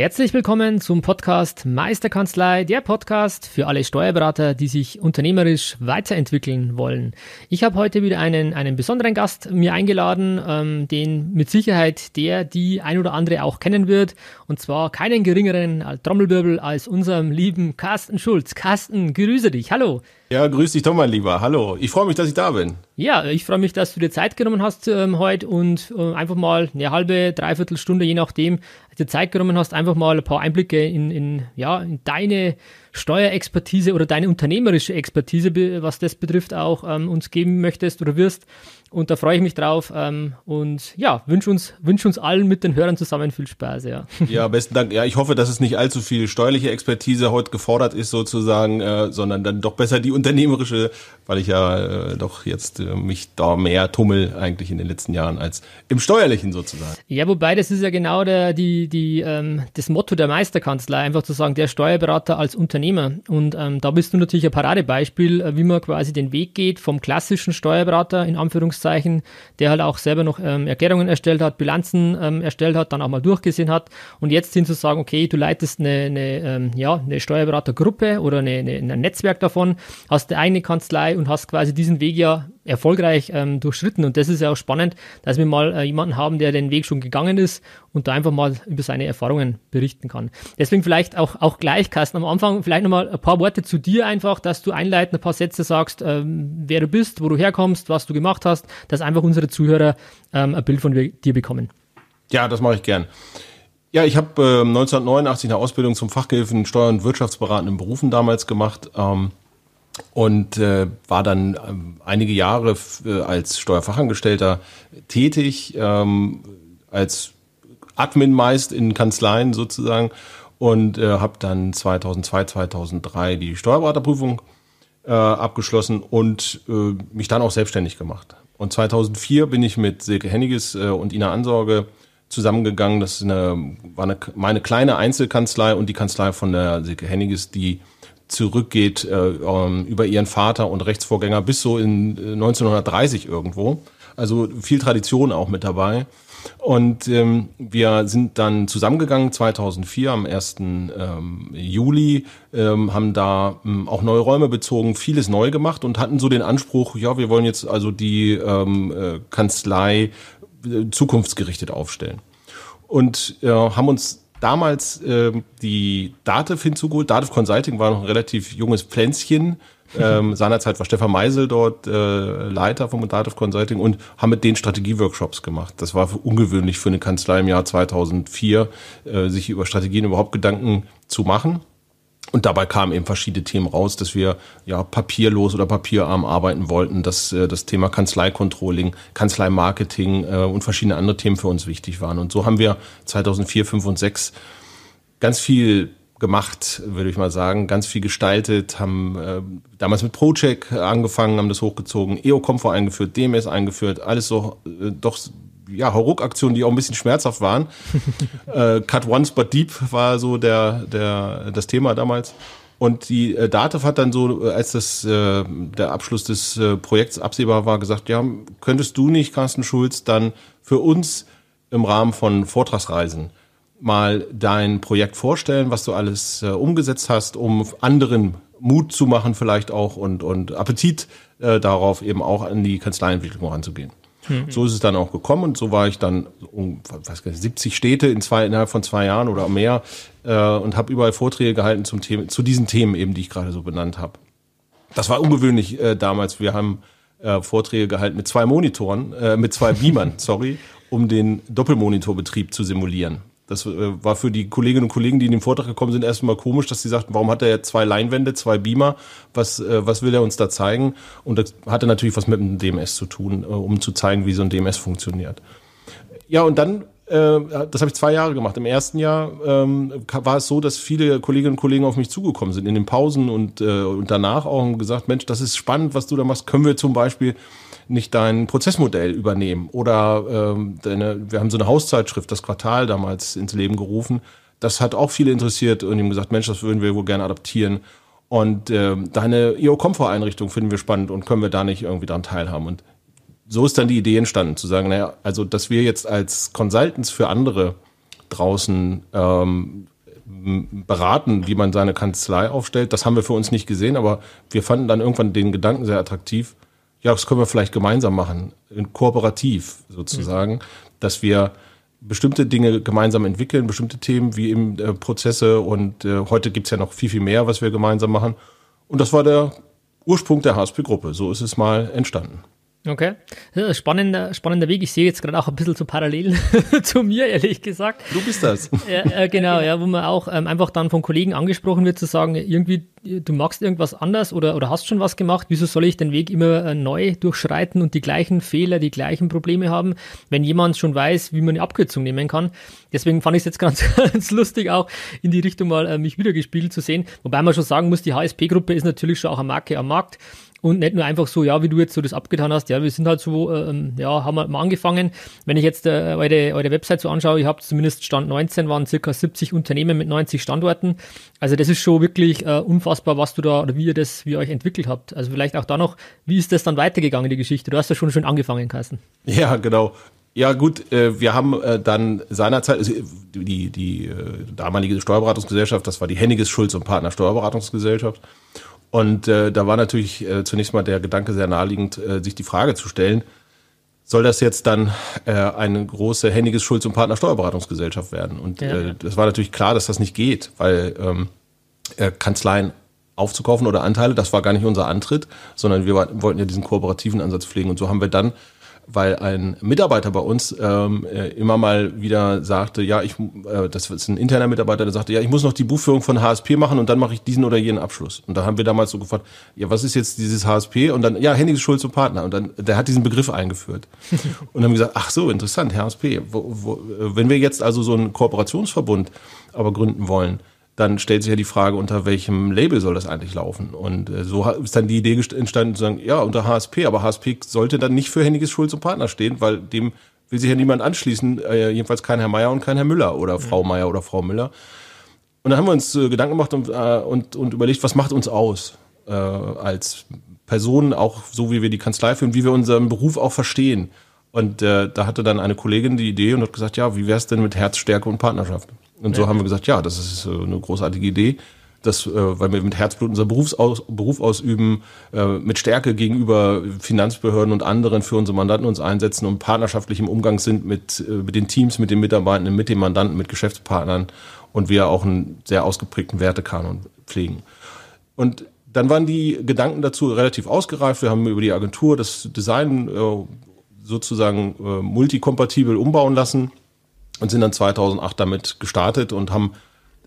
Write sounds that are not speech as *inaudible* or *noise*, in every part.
Herzlich willkommen zum Podcast Meisterkanzlei, der Podcast für alle Steuerberater, die sich unternehmerisch weiterentwickeln wollen. Ich habe heute wieder einen, einen besonderen Gast mir eingeladen, ähm, den mit Sicherheit der, die ein oder andere auch kennen wird. Und zwar keinen geringeren Trommelwirbel als unserem lieben Carsten Schulz. Carsten, grüße dich. Hallo. Ja, grüß dich doch mal lieber. Hallo. Ich freue mich, dass ich da bin. Ja, ich freue mich, dass du dir Zeit genommen hast ähm, heute und äh, einfach mal eine halbe, dreiviertel Stunde, je nachdem, dir Zeit genommen hast, einfach mal ein paar Einblicke in, in, ja, in deine Steuerexpertise oder deine unternehmerische Expertise, was das betrifft, auch ähm, uns geben möchtest oder wirst. Und da freue ich mich drauf. Ähm, und ja, wünsche uns, wünsch uns allen mit den Hörern zusammen viel Spaß. Ja. *laughs* ja, besten Dank. Ja, ich hoffe, dass es nicht allzu viel steuerliche Expertise heute gefordert ist, sozusagen, äh, sondern dann doch besser die unternehmerische, weil ich ja äh, doch jetzt äh, mich da mehr tummel eigentlich in den letzten Jahren als im steuerlichen sozusagen. Ja, wobei das ist ja genau der, die, die, ähm, das Motto der Meisterkanzlei, einfach zu sagen, der Steuerberater als Unternehmer. Und ähm, da bist du natürlich ein Paradebeispiel, äh, wie man quasi den Weg geht vom klassischen Steuerberater in Anführungszeichen Anführungszeichen, der halt auch selber noch ähm, Erklärungen erstellt hat, Bilanzen ähm, erstellt hat, dann auch mal durchgesehen hat. Und jetzt hin zu sagen, okay, du leitest eine, eine, ähm, ja, eine Steuerberatergruppe oder eine, eine, ein Netzwerk davon, hast eine eigene Kanzlei und hast quasi diesen Weg ja erfolgreich ähm, durchschritten. Und das ist ja auch spannend, dass wir mal äh, jemanden haben, der den Weg schon gegangen ist und da einfach mal über seine Erfahrungen berichten kann. Deswegen vielleicht auch, auch gleich, Carsten, am Anfang vielleicht nochmal ein paar Worte zu dir einfach, dass du einleitend ein paar Sätze sagst, ähm, wer du bist, wo du herkommst, was du gemacht hast, dass einfach unsere Zuhörer ähm, ein Bild von dir bekommen. Ja, das mache ich gern. Ja, ich habe äh, 1989 eine Ausbildung zum Fachgehilfen Steuer- und Wirtschaftsberatenden Berufen damals gemacht. Ähm, und äh, war dann ähm, einige Jahre äh, als Steuerfachangestellter tätig, ähm, als Admin meist in Kanzleien sozusagen und äh, habe dann 2002, 2003 die Steuerberaterprüfung äh, abgeschlossen und äh, mich dann auch selbstständig gemacht. Und 2004 bin ich mit Silke Henniges äh, und Ina Ansorge zusammengegangen. Das ist eine, war eine, meine kleine Einzelkanzlei und die Kanzlei von der Silke Henniges, die zurückgeht äh, ähm, über ihren Vater und Rechtsvorgänger bis so in 1930 äh, irgendwo. Also viel Tradition auch mit dabei. Und ähm, wir sind dann zusammengegangen 2004 am 1. Ähm, Juli, ähm, haben da ähm, auch neue Räume bezogen, vieles neu gemacht und hatten so den Anspruch, ja, wir wollen jetzt also die ähm, äh, Kanzlei äh, zukunftsgerichtet aufstellen. Und äh, haben uns damals äh, die Dativ hinzugeholt. Dativ Consulting war noch ein relativ junges Pflänzchen. Ähm, *laughs* seinerzeit war Stefan Meisel dort äh, Leiter vom Dativ Consulting und haben mit den Strategieworkshops gemacht. Das war ungewöhnlich für eine Kanzlei im Jahr 2004, äh, sich über Strategien überhaupt Gedanken zu machen. Und dabei kamen eben verschiedene Themen raus, dass wir ja papierlos oder papierarm arbeiten wollten, dass äh, das Thema Kanzleikontrolling, Kanzleimarketing äh, und verschiedene andere Themen für uns wichtig waren. Und so haben wir 2004, 5 und 6 ganz viel gemacht, würde ich mal sagen, ganz viel gestaltet, haben äh, damals mit ProCheck angefangen, haben das hochgezogen, EO-Komfort eingeführt, DMS eingeführt, alles so äh, doch ja, Hauruck-Aktionen, die auch ein bisschen schmerzhaft waren. *laughs* äh, Cut Once But Deep war so der, der, das Thema damals. Und die äh, Dativ hat dann so, äh, als das äh, der Abschluss des äh, Projekts absehbar war, gesagt, ja, könntest du nicht, Carsten Schulz, dann für uns im Rahmen von Vortragsreisen mal dein Projekt vorstellen, was du alles äh, umgesetzt hast, um anderen Mut zu machen vielleicht auch und, und Appetit äh, darauf eben auch an die Kanzleientwicklung ranzugehen. Mhm. So ist es dann auch gekommen und so war ich dann um was, 70 Städte in zwei, innerhalb von zwei Jahren oder mehr äh, und habe überall Vorträge gehalten zum Thema, zu diesen Themen eben, die ich gerade so benannt habe. Das war ungewöhnlich äh, damals. Wir haben äh, Vorträge gehalten mit zwei Monitoren, äh, mit zwei Beamern, *laughs* sorry, um den Doppelmonitorbetrieb zu simulieren. Das äh, war für die Kolleginnen und Kollegen, die in den Vortrag gekommen sind, erstmal komisch, dass sie sagten, warum hat er zwei Leinwände, zwei Beamer? Was, äh, was will er uns da zeigen? Und das hatte natürlich was mit dem DMS zu tun, äh, um zu zeigen, wie so ein DMS funktioniert. Ja, und dann das habe ich zwei Jahre gemacht. Im ersten Jahr ähm, war es so, dass viele Kolleginnen und Kollegen auf mich zugekommen sind in den Pausen und danach auch und gesagt, Mensch, das ist spannend, was du da machst. Können wir zum Beispiel nicht dein Prozessmodell übernehmen? Oder ähm, deine, wir haben so eine Hauszeitschrift, das Quartal damals ins Leben gerufen. Das hat auch viele interessiert und ihm gesagt, Mensch, das würden wir wohl gerne adaptieren. Und äh, deine IO-Komfort-Einrichtung finden wir spannend und können wir da nicht irgendwie dran teilhaben. Und so ist dann die Idee entstanden, zu sagen, naja, also dass wir jetzt als Consultants für andere draußen ähm, beraten, wie man seine Kanzlei aufstellt, das haben wir für uns nicht gesehen, aber wir fanden dann irgendwann den Gedanken sehr attraktiv. Ja, das können wir vielleicht gemeinsam machen, kooperativ sozusagen, mhm. dass wir bestimmte Dinge gemeinsam entwickeln, bestimmte Themen wie eben äh, Prozesse und äh, heute gibt's ja noch viel, viel mehr, was wir gemeinsam machen. Und das war der Ursprung der HSP-Gruppe. So ist es mal entstanden. Okay. Spannender, spannender Weg. Ich sehe jetzt gerade auch ein bisschen zu Parallelen *laughs* zu mir, ehrlich gesagt. Du bist das. Ja, äh, genau, ja, wo man auch ähm, einfach dann von Kollegen angesprochen wird, zu sagen, irgendwie, du machst irgendwas anders oder, oder hast schon was gemacht, wieso soll ich den Weg immer äh, neu durchschreiten und die gleichen Fehler, die gleichen Probleme haben, wenn jemand schon weiß, wie man eine Abkürzung nehmen kann. Deswegen fand ich es jetzt *laughs* ganz, ganz lustig, auch in die Richtung mal äh, mich wiedergespielt zu sehen. Wobei man schon sagen muss, die HSP-Gruppe ist natürlich schon auch eine Marke am Markt. Und nicht nur einfach so, ja, wie du jetzt so das abgetan hast, ja, wir sind halt so, ähm, ja, haben wir mal angefangen. Wenn ich jetzt äh, eure, eure Website so anschaue, ihr habt zumindest Stand 19, waren circa 70 Unternehmen mit 90 Standorten. Also das ist schon wirklich äh, unfassbar, was du da oder wie ihr das, wie ihr euch entwickelt habt. Also vielleicht auch da noch, wie ist das dann weitergegangen, die Geschichte? Du hast ja schon schon angefangen, Carsten. Ja, genau. Ja gut, äh, wir haben äh, dann seinerzeit, also die, die äh, damalige Steuerberatungsgesellschaft, das war die Henniges Schulz und Partner Steuerberatungsgesellschaft. Und äh, da war natürlich äh, zunächst mal der Gedanke sehr naheliegend, äh, sich die Frage zu stellen, soll das jetzt dann äh, eine große Henniges Schulz- und Partner Steuerberatungsgesellschaft werden? Und ja. äh, das war natürlich klar, dass das nicht geht, weil ähm, äh, Kanzleien aufzukaufen oder Anteile, das war gar nicht unser Antritt, sondern wir wollten ja diesen kooperativen Ansatz pflegen. Und so haben wir dann weil ein Mitarbeiter bei uns ähm, äh, immer mal wieder sagte, ja, ich, äh, das ist ein interner Mitarbeiter, der sagte, ja, ich muss noch die Buchführung von HSP machen und dann mache ich diesen oder jenen Abschluss. Und da haben wir damals so gefragt, ja, was ist jetzt dieses HSP? Und dann, ja, Henning Schulz und Partner. Und dann, der hat diesen Begriff eingeführt. *laughs* und haben gesagt, ach so, interessant, HSP. Wo, wo, wenn wir jetzt also so einen Kooperationsverbund aber gründen wollen, dann stellt sich ja die Frage, unter welchem Label soll das eigentlich laufen? Und äh, so ist dann die Idee entstanden zu sagen, ja, unter HSP, aber HSP sollte dann nicht für Händiges Schulz und Partner stehen, weil dem will sich ja niemand anschließen, äh, jedenfalls kein Herr Meier und kein Herr Müller oder Frau Meier oder Frau Müller. Und dann haben wir uns äh, Gedanken gemacht und, und, und überlegt, was macht uns aus als Personen, auch so wie wir die Kanzlei führen, wie wir unseren Beruf auch verstehen. Und da hatte dann eine Kollegin die Idee und hat gesagt, ja, wie wär's denn mit Herzstärke und Partnerschaft? Und so ja. haben wir gesagt, ja, das ist äh, eine großartige Idee, dass, äh, weil wir mit Herzblut unser Berufsaus, Beruf ausüben, äh, mit Stärke gegenüber Finanzbehörden und anderen für unsere Mandanten uns einsetzen und partnerschaftlich im Umgang sind mit, mit den Teams, mit den Mitarbeitenden, mit den Mandanten, mit Geschäftspartnern und wir auch einen sehr ausgeprägten Wertekanon pflegen. Und dann waren die Gedanken dazu relativ ausgereift. Wir haben über die Agentur das Design sozusagen multikompatibel umbauen lassen und sind dann 2008 damit gestartet und haben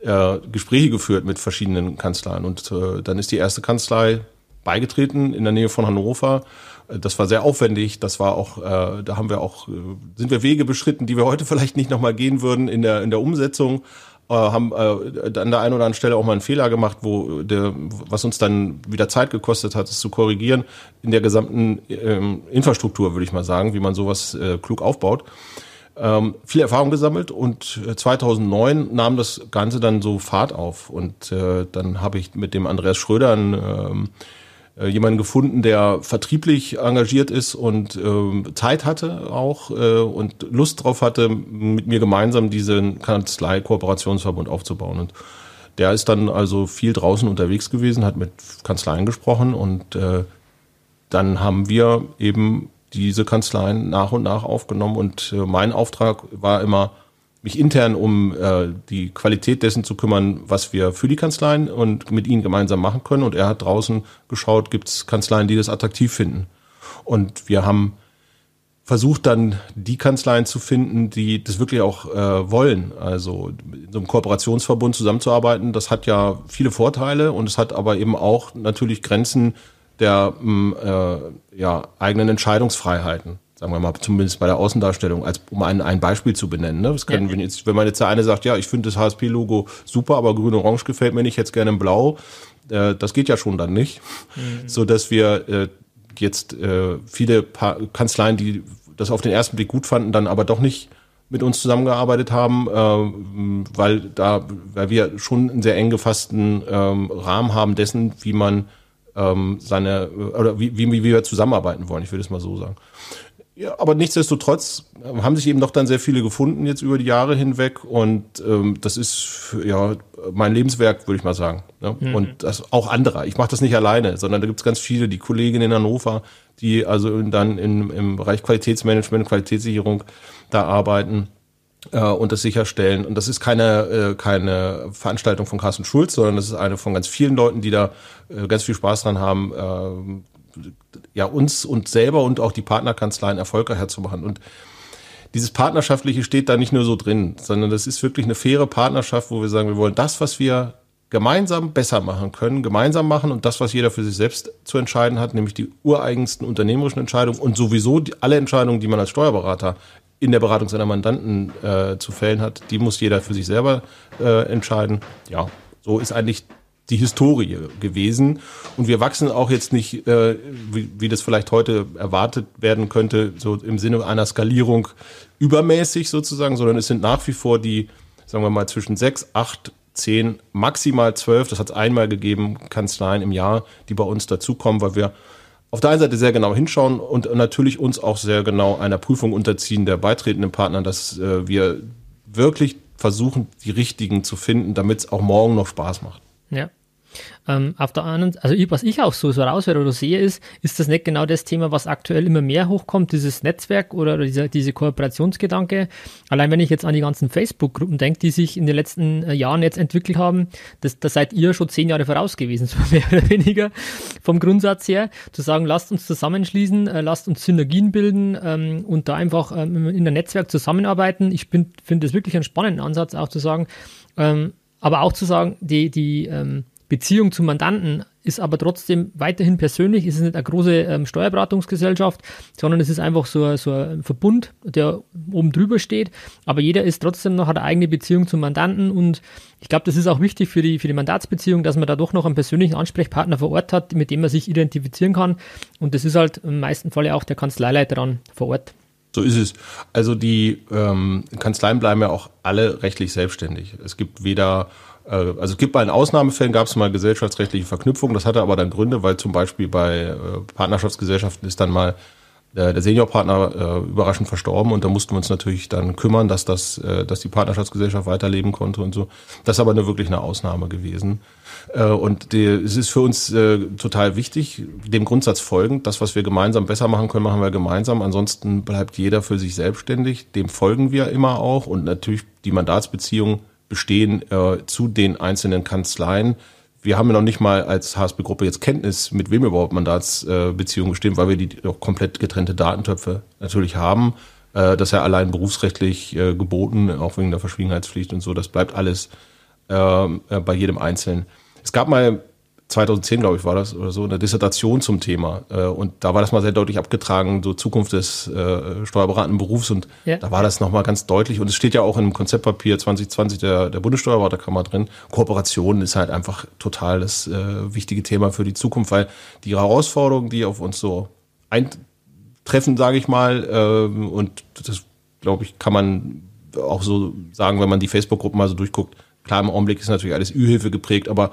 äh, Gespräche geführt mit verschiedenen Kanzleien. Und äh, dann ist die erste Kanzlei beigetreten in der Nähe von Hannover. Äh, das war sehr aufwendig. Das war auch, äh, da haben wir auch, äh, sind wir Wege beschritten, die wir heute vielleicht nicht nochmal gehen würden in der in der Umsetzung. Äh, haben äh, an der einen oder anderen Stelle auch mal einen Fehler gemacht, wo der, was uns dann wieder Zeit gekostet hat, es zu korrigieren in der gesamten ähm, Infrastruktur, würde ich mal sagen, wie man sowas äh, klug aufbaut ähm, viel Erfahrung gesammelt und 2009 äh, nahm das Ganze dann so Fahrt auf. Und äh, dann habe ich mit dem Andreas Schröder einen, ähm, äh, jemanden gefunden, der vertrieblich engagiert ist und äh, Zeit hatte auch äh, und Lust drauf hatte, mit mir gemeinsam diesen Kanzlei-Kooperationsverbund aufzubauen. Und der ist dann also viel draußen unterwegs gewesen, hat mit Kanzleien gesprochen und äh, dann haben wir eben diese Kanzleien nach und nach aufgenommen und äh, mein Auftrag war immer, mich intern um äh, die Qualität dessen zu kümmern, was wir für die Kanzleien und mit ihnen gemeinsam machen können. Und er hat draußen geschaut, gibt es Kanzleien, die das attraktiv finden. Und wir haben versucht dann die Kanzleien zu finden, die das wirklich auch äh, wollen. Also in so einem Kooperationsverbund zusammenzuarbeiten, das hat ja viele Vorteile und es hat aber eben auch natürlich Grenzen, der mm, äh, ja, eigenen Entscheidungsfreiheiten. sagen wir mal, zumindest bei der Außendarstellung, als um ein, ein Beispiel zu benennen. Ne? Das können, ja. wenn, jetzt, wenn man jetzt der eine sagt, ja, ich finde das HSP-Logo super, aber grün-orange gefällt mir nicht, jetzt gerne in blau, äh, das geht ja schon dann nicht. Mhm. So dass wir äh, jetzt äh, viele pa Kanzleien, die das auf den ersten Blick gut fanden, dann aber doch nicht mit uns zusammengearbeitet haben, äh, weil da, weil wir schon einen sehr eng gefassten ähm, Rahmen haben dessen, wie man ähm, seine oder wie, wie, wie wir zusammenarbeiten wollen. Ich würde es mal so sagen. Ja, aber nichtsdestotrotz haben sich eben doch dann sehr viele gefunden jetzt über die Jahre hinweg und ähm, das ist ja mein Lebenswerk, würde ich mal sagen. Ne? Mhm. Und das auch anderer. Ich mache das nicht alleine, sondern da gibt es ganz viele, die Kolleginnen in Hannover, die also dann in, im Bereich Qualitätsmanagement, Qualitätssicherung da arbeiten äh, und das sicherstellen. Und das ist keine, äh, keine Veranstaltung von Carsten Schulz, sondern das ist eine von ganz vielen Leuten, die da äh, ganz viel Spaß dran haben, äh, ja, uns und selber und auch die Partnerkanzleien erfolgreicher zu machen. Und dieses Partnerschaftliche steht da nicht nur so drin, sondern das ist wirklich eine faire Partnerschaft, wo wir sagen, wir wollen das, was wir gemeinsam besser machen können, gemeinsam machen und das, was jeder für sich selbst zu entscheiden hat, nämlich die ureigensten unternehmerischen Entscheidungen und sowieso die, alle Entscheidungen, die man als Steuerberater in der Beratung seiner Mandanten äh, zu fällen hat, die muss jeder für sich selber äh, entscheiden. Ja, so ist eigentlich die Historie gewesen. Und wir wachsen auch jetzt nicht, äh, wie, wie das vielleicht heute erwartet werden könnte, so im Sinne einer Skalierung übermäßig sozusagen, sondern es sind nach wie vor die, sagen wir mal, zwischen sechs, acht, zehn, maximal zwölf, das hat es einmal gegeben, Kanzleien im Jahr, die bei uns dazukommen, weil wir auf der einen Seite sehr genau hinschauen und natürlich uns auch sehr genau einer Prüfung unterziehen der beitretenden Partner, dass äh, wir wirklich versuchen, die richtigen zu finden, damit es auch morgen noch Spaß macht. Ja. Ähm, auf der anderen, also ich, was ich auch so, so raushöre oder sehe, ist, ist das nicht genau das Thema, was aktuell immer mehr hochkommt, dieses Netzwerk oder, dieser, diese Kooperationsgedanke. Allein wenn ich jetzt an die ganzen Facebook-Gruppen denke, die sich in den letzten äh, Jahren jetzt entwickelt haben, das, da seid ihr schon zehn Jahre voraus gewesen, *laughs* so mehr oder weniger vom Grundsatz her, zu sagen, lasst uns zusammenschließen, äh, lasst uns Synergien bilden ähm, und da einfach ähm, in einem Netzwerk zusammenarbeiten. Ich finde das wirklich einen spannenden Ansatz, auch zu sagen, ähm, aber auch zu sagen, die, die, ähm, Beziehung zum Mandanten ist aber trotzdem weiterhin persönlich. Es ist nicht eine große ähm, Steuerberatungsgesellschaft, sondern es ist einfach so, so ein Verbund, der oben drüber steht. Aber jeder ist trotzdem noch, hat eine eigene Beziehung zum Mandanten und ich glaube, das ist auch wichtig für die, für die Mandatsbeziehung, dass man da doch noch einen persönlichen Ansprechpartner vor Ort hat, mit dem man sich identifizieren kann. Und das ist halt im meisten Falle auch der Kanzleileiter dann vor Ort. So ist es. Also die ähm, Kanzleien bleiben ja auch alle rechtlich selbstständig. Es gibt weder also es gibt bei den Ausnahmefällen gab es mal gesellschaftsrechtliche Verknüpfungen. Das hatte aber dann Gründe, weil zum Beispiel bei äh, Partnerschaftsgesellschaften ist dann mal der, der Seniorpartner äh, überraschend verstorben und da mussten wir uns natürlich dann kümmern, dass das, äh, dass die Partnerschaftsgesellschaft weiterleben konnte und so. Das ist aber eine, wirklich eine Ausnahme gewesen. Äh, und die, es ist für uns äh, total wichtig, dem Grundsatz folgend, das, was wir gemeinsam besser machen können, machen wir gemeinsam. Ansonsten bleibt jeder für sich selbstständig. Dem folgen wir immer auch und natürlich die Mandatsbeziehung bestehen äh, zu den einzelnen Kanzleien. Wir haben ja noch nicht mal als HSB-Gruppe jetzt Kenntnis, mit wem überhaupt Mandatsbeziehungen äh, bestehen, weil wir die doch komplett getrennte Datentöpfe natürlich haben. Äh, das ist ja allein berufsrechtlich äh, geboten, auch wegen der Verschwiegenheitspflicht und so. Das bleibt alles ähm, äh, bei jedem Einzelnen. Es gab mal 2010, glaube ich, war das oder so, eine Dissertation zum Thema. Äh, und da war das mal sehr deutlich abgetragen, so Zukunft des äh, steuerberatenden Berufs. Und ja. da war das nochmal ganz deutlich. Und es steht ja auch im Konzeptpapier 2020 der, der Bundessteuerberaterkammer drin. Kooperation ist halt einfach total das äh, wichtige Thema für die Zukunft, weil die Herausforderungen, die auf uns so eintreffen, sage ich mal, äh, und das, glaube ich, kann man auch so sagen, wenn man die Facebook-Gruppen mal so durchguckt. Klar, im Augenblick ist natürlich alles Ü-Hilfe geprägt, aber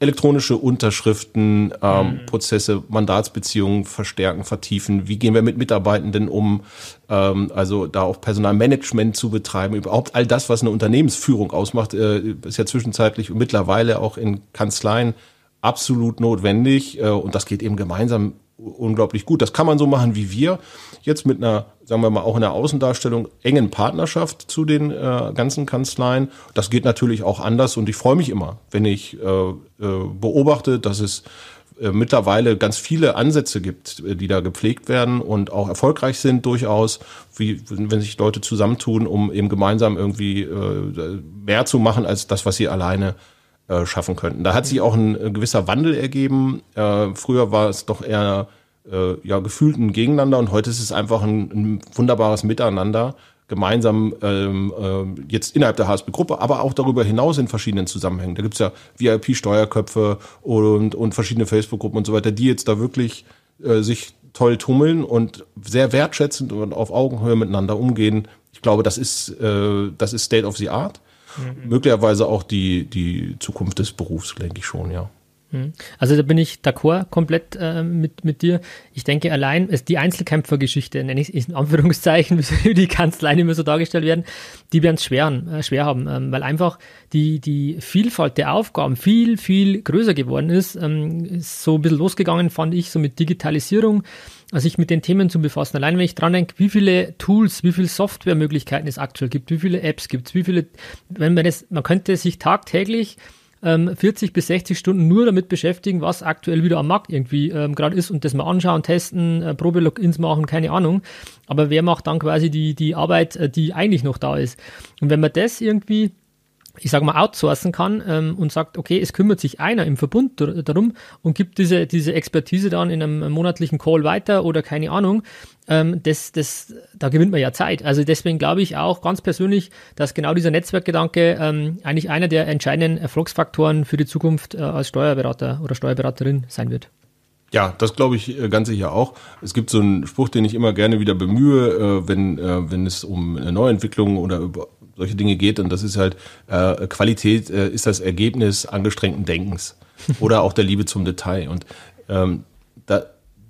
elektronische Unterschriften, ähm, mhm. Prozesse, Mandatsbeziehungen verstärken, vertiefen. Wie gehen wir mit Mitarbeitenden um? Ähm, also da auch Personalmanagement zu betreiben. Überhaupt all das, was eine Unternehmensführung ausmacht, äh, ist ja zwischenzeitlich und mittlerweile auch in Kanzleien absolut notwendig. Äh, und das geht eben gemeinsam unglaublich gut. Das kann man so machen wie wir. Jetzt mit einer, sagen wir mal, auch in der Außendarstellung engen Partnerschaft zu den äh, ganzen Kanzleien. Das geht natürlich auch anders und ich freue mich immer, wenn ich äh, äh, beobachte, dass es äh, mittlerweile ganz viele Ansätze gibt, äh, die da gepflegt werden und auch erfolgreich sind durchaus, wie wenn sich Leute zusammentun, um eben gemeinsam irgendwie mehr zu machen als das, was sie alleine äh, schaffen könnten. Da hat sich auch ein, ein gewisser Wandel ergeben. Äh, früher war es doch eher äh, ja, gefühlten Gegeneinander und heute ist es einfach ein, ein wunderbares Miteinander, gemeinsam ähm, äh, jetzt innerhalb der HSB-Gruppe, aber auch darüber hinaus in verschiedenen Zusammenhängen. Da gibt's ja VIP-Steuerköpfe und, und verschiedene Facebook-Gruppen und so weiter, die jetzt da wirklich äh, sich toll tummeln und sehr wertschätzend und auf Augenhöhe miteinander umgehen. Ich glaube, das ist, äh, das ist State of the Art. Mhm. Möglicherweise auch die, die Zukunft des Berufs, denke ich schon, ja. Hm. Also da bin ich d'accord komplett äh, mit, mit dir. Ich denke allein, ist die Einzelkämpfergeschichte, nenne ich es in Anführungszeichen, *laughs* wie die Kanzleien immer so dargestellt werden, die werden es schwer, äh, schwer haben, ähm, weil einfach die, die Vielfalt der Aufgaben viel, viel größer geworden ist. Ähm, ist so ein bisschen losgegangen, fand ich, so mit Digitalisierung, also sich mit den Themen zu befassen. Allein wenn ich dran denke, wie viele Tools, wie viele Softwaremöglichkeiten es aktuell gibt, wie viele Apps gibt es, wie viele, wenn man das, man könnte sich tagtäglich 40 ähm, bis 60 Stunden nur damit beschäftigen, was aktuell wieder am Markt irgendwie ähm, gerade ist und das mal anschauen, testen, äh, Probe-Logins machen, keine Ahnung. Aber wer macht dann quasi die, die Arbeit, äh, die eigentlich noch da ist? Und wenn man das irgendwie ich sage mal, outsourcen kann ähm, und sagt, okay, es kümmert sich einer im Verbund darum und gibt diese, diese Expertise dann in einem monatlichen Call weiter oder keine Ahnung, ähm, das, das, da gewinnt man ja Zeit. Also deswegen glaube ich auch ganz persönlich, dass genau dieser Netzwerkgedanke ähm, eigentlich einer der entscheidenden Erfolgsfaktoren für die Zukunft äh, als Steuerberater oder Steuerberaterin sein wird. Ja, das glaube ich äh, ganz sicher auch. Es gibt so einen Spruch, den ich immer gerne wieder bemühe, äh, wenn, äh, wenn es um eine Neuentwicklung oder über solche Dinge geht. Und das ist halt, äh, Qualität äh, ist das Ergebnis angestrengten Denkens *laughs* oder auch der Liebe zum Detail. Und ähm, da,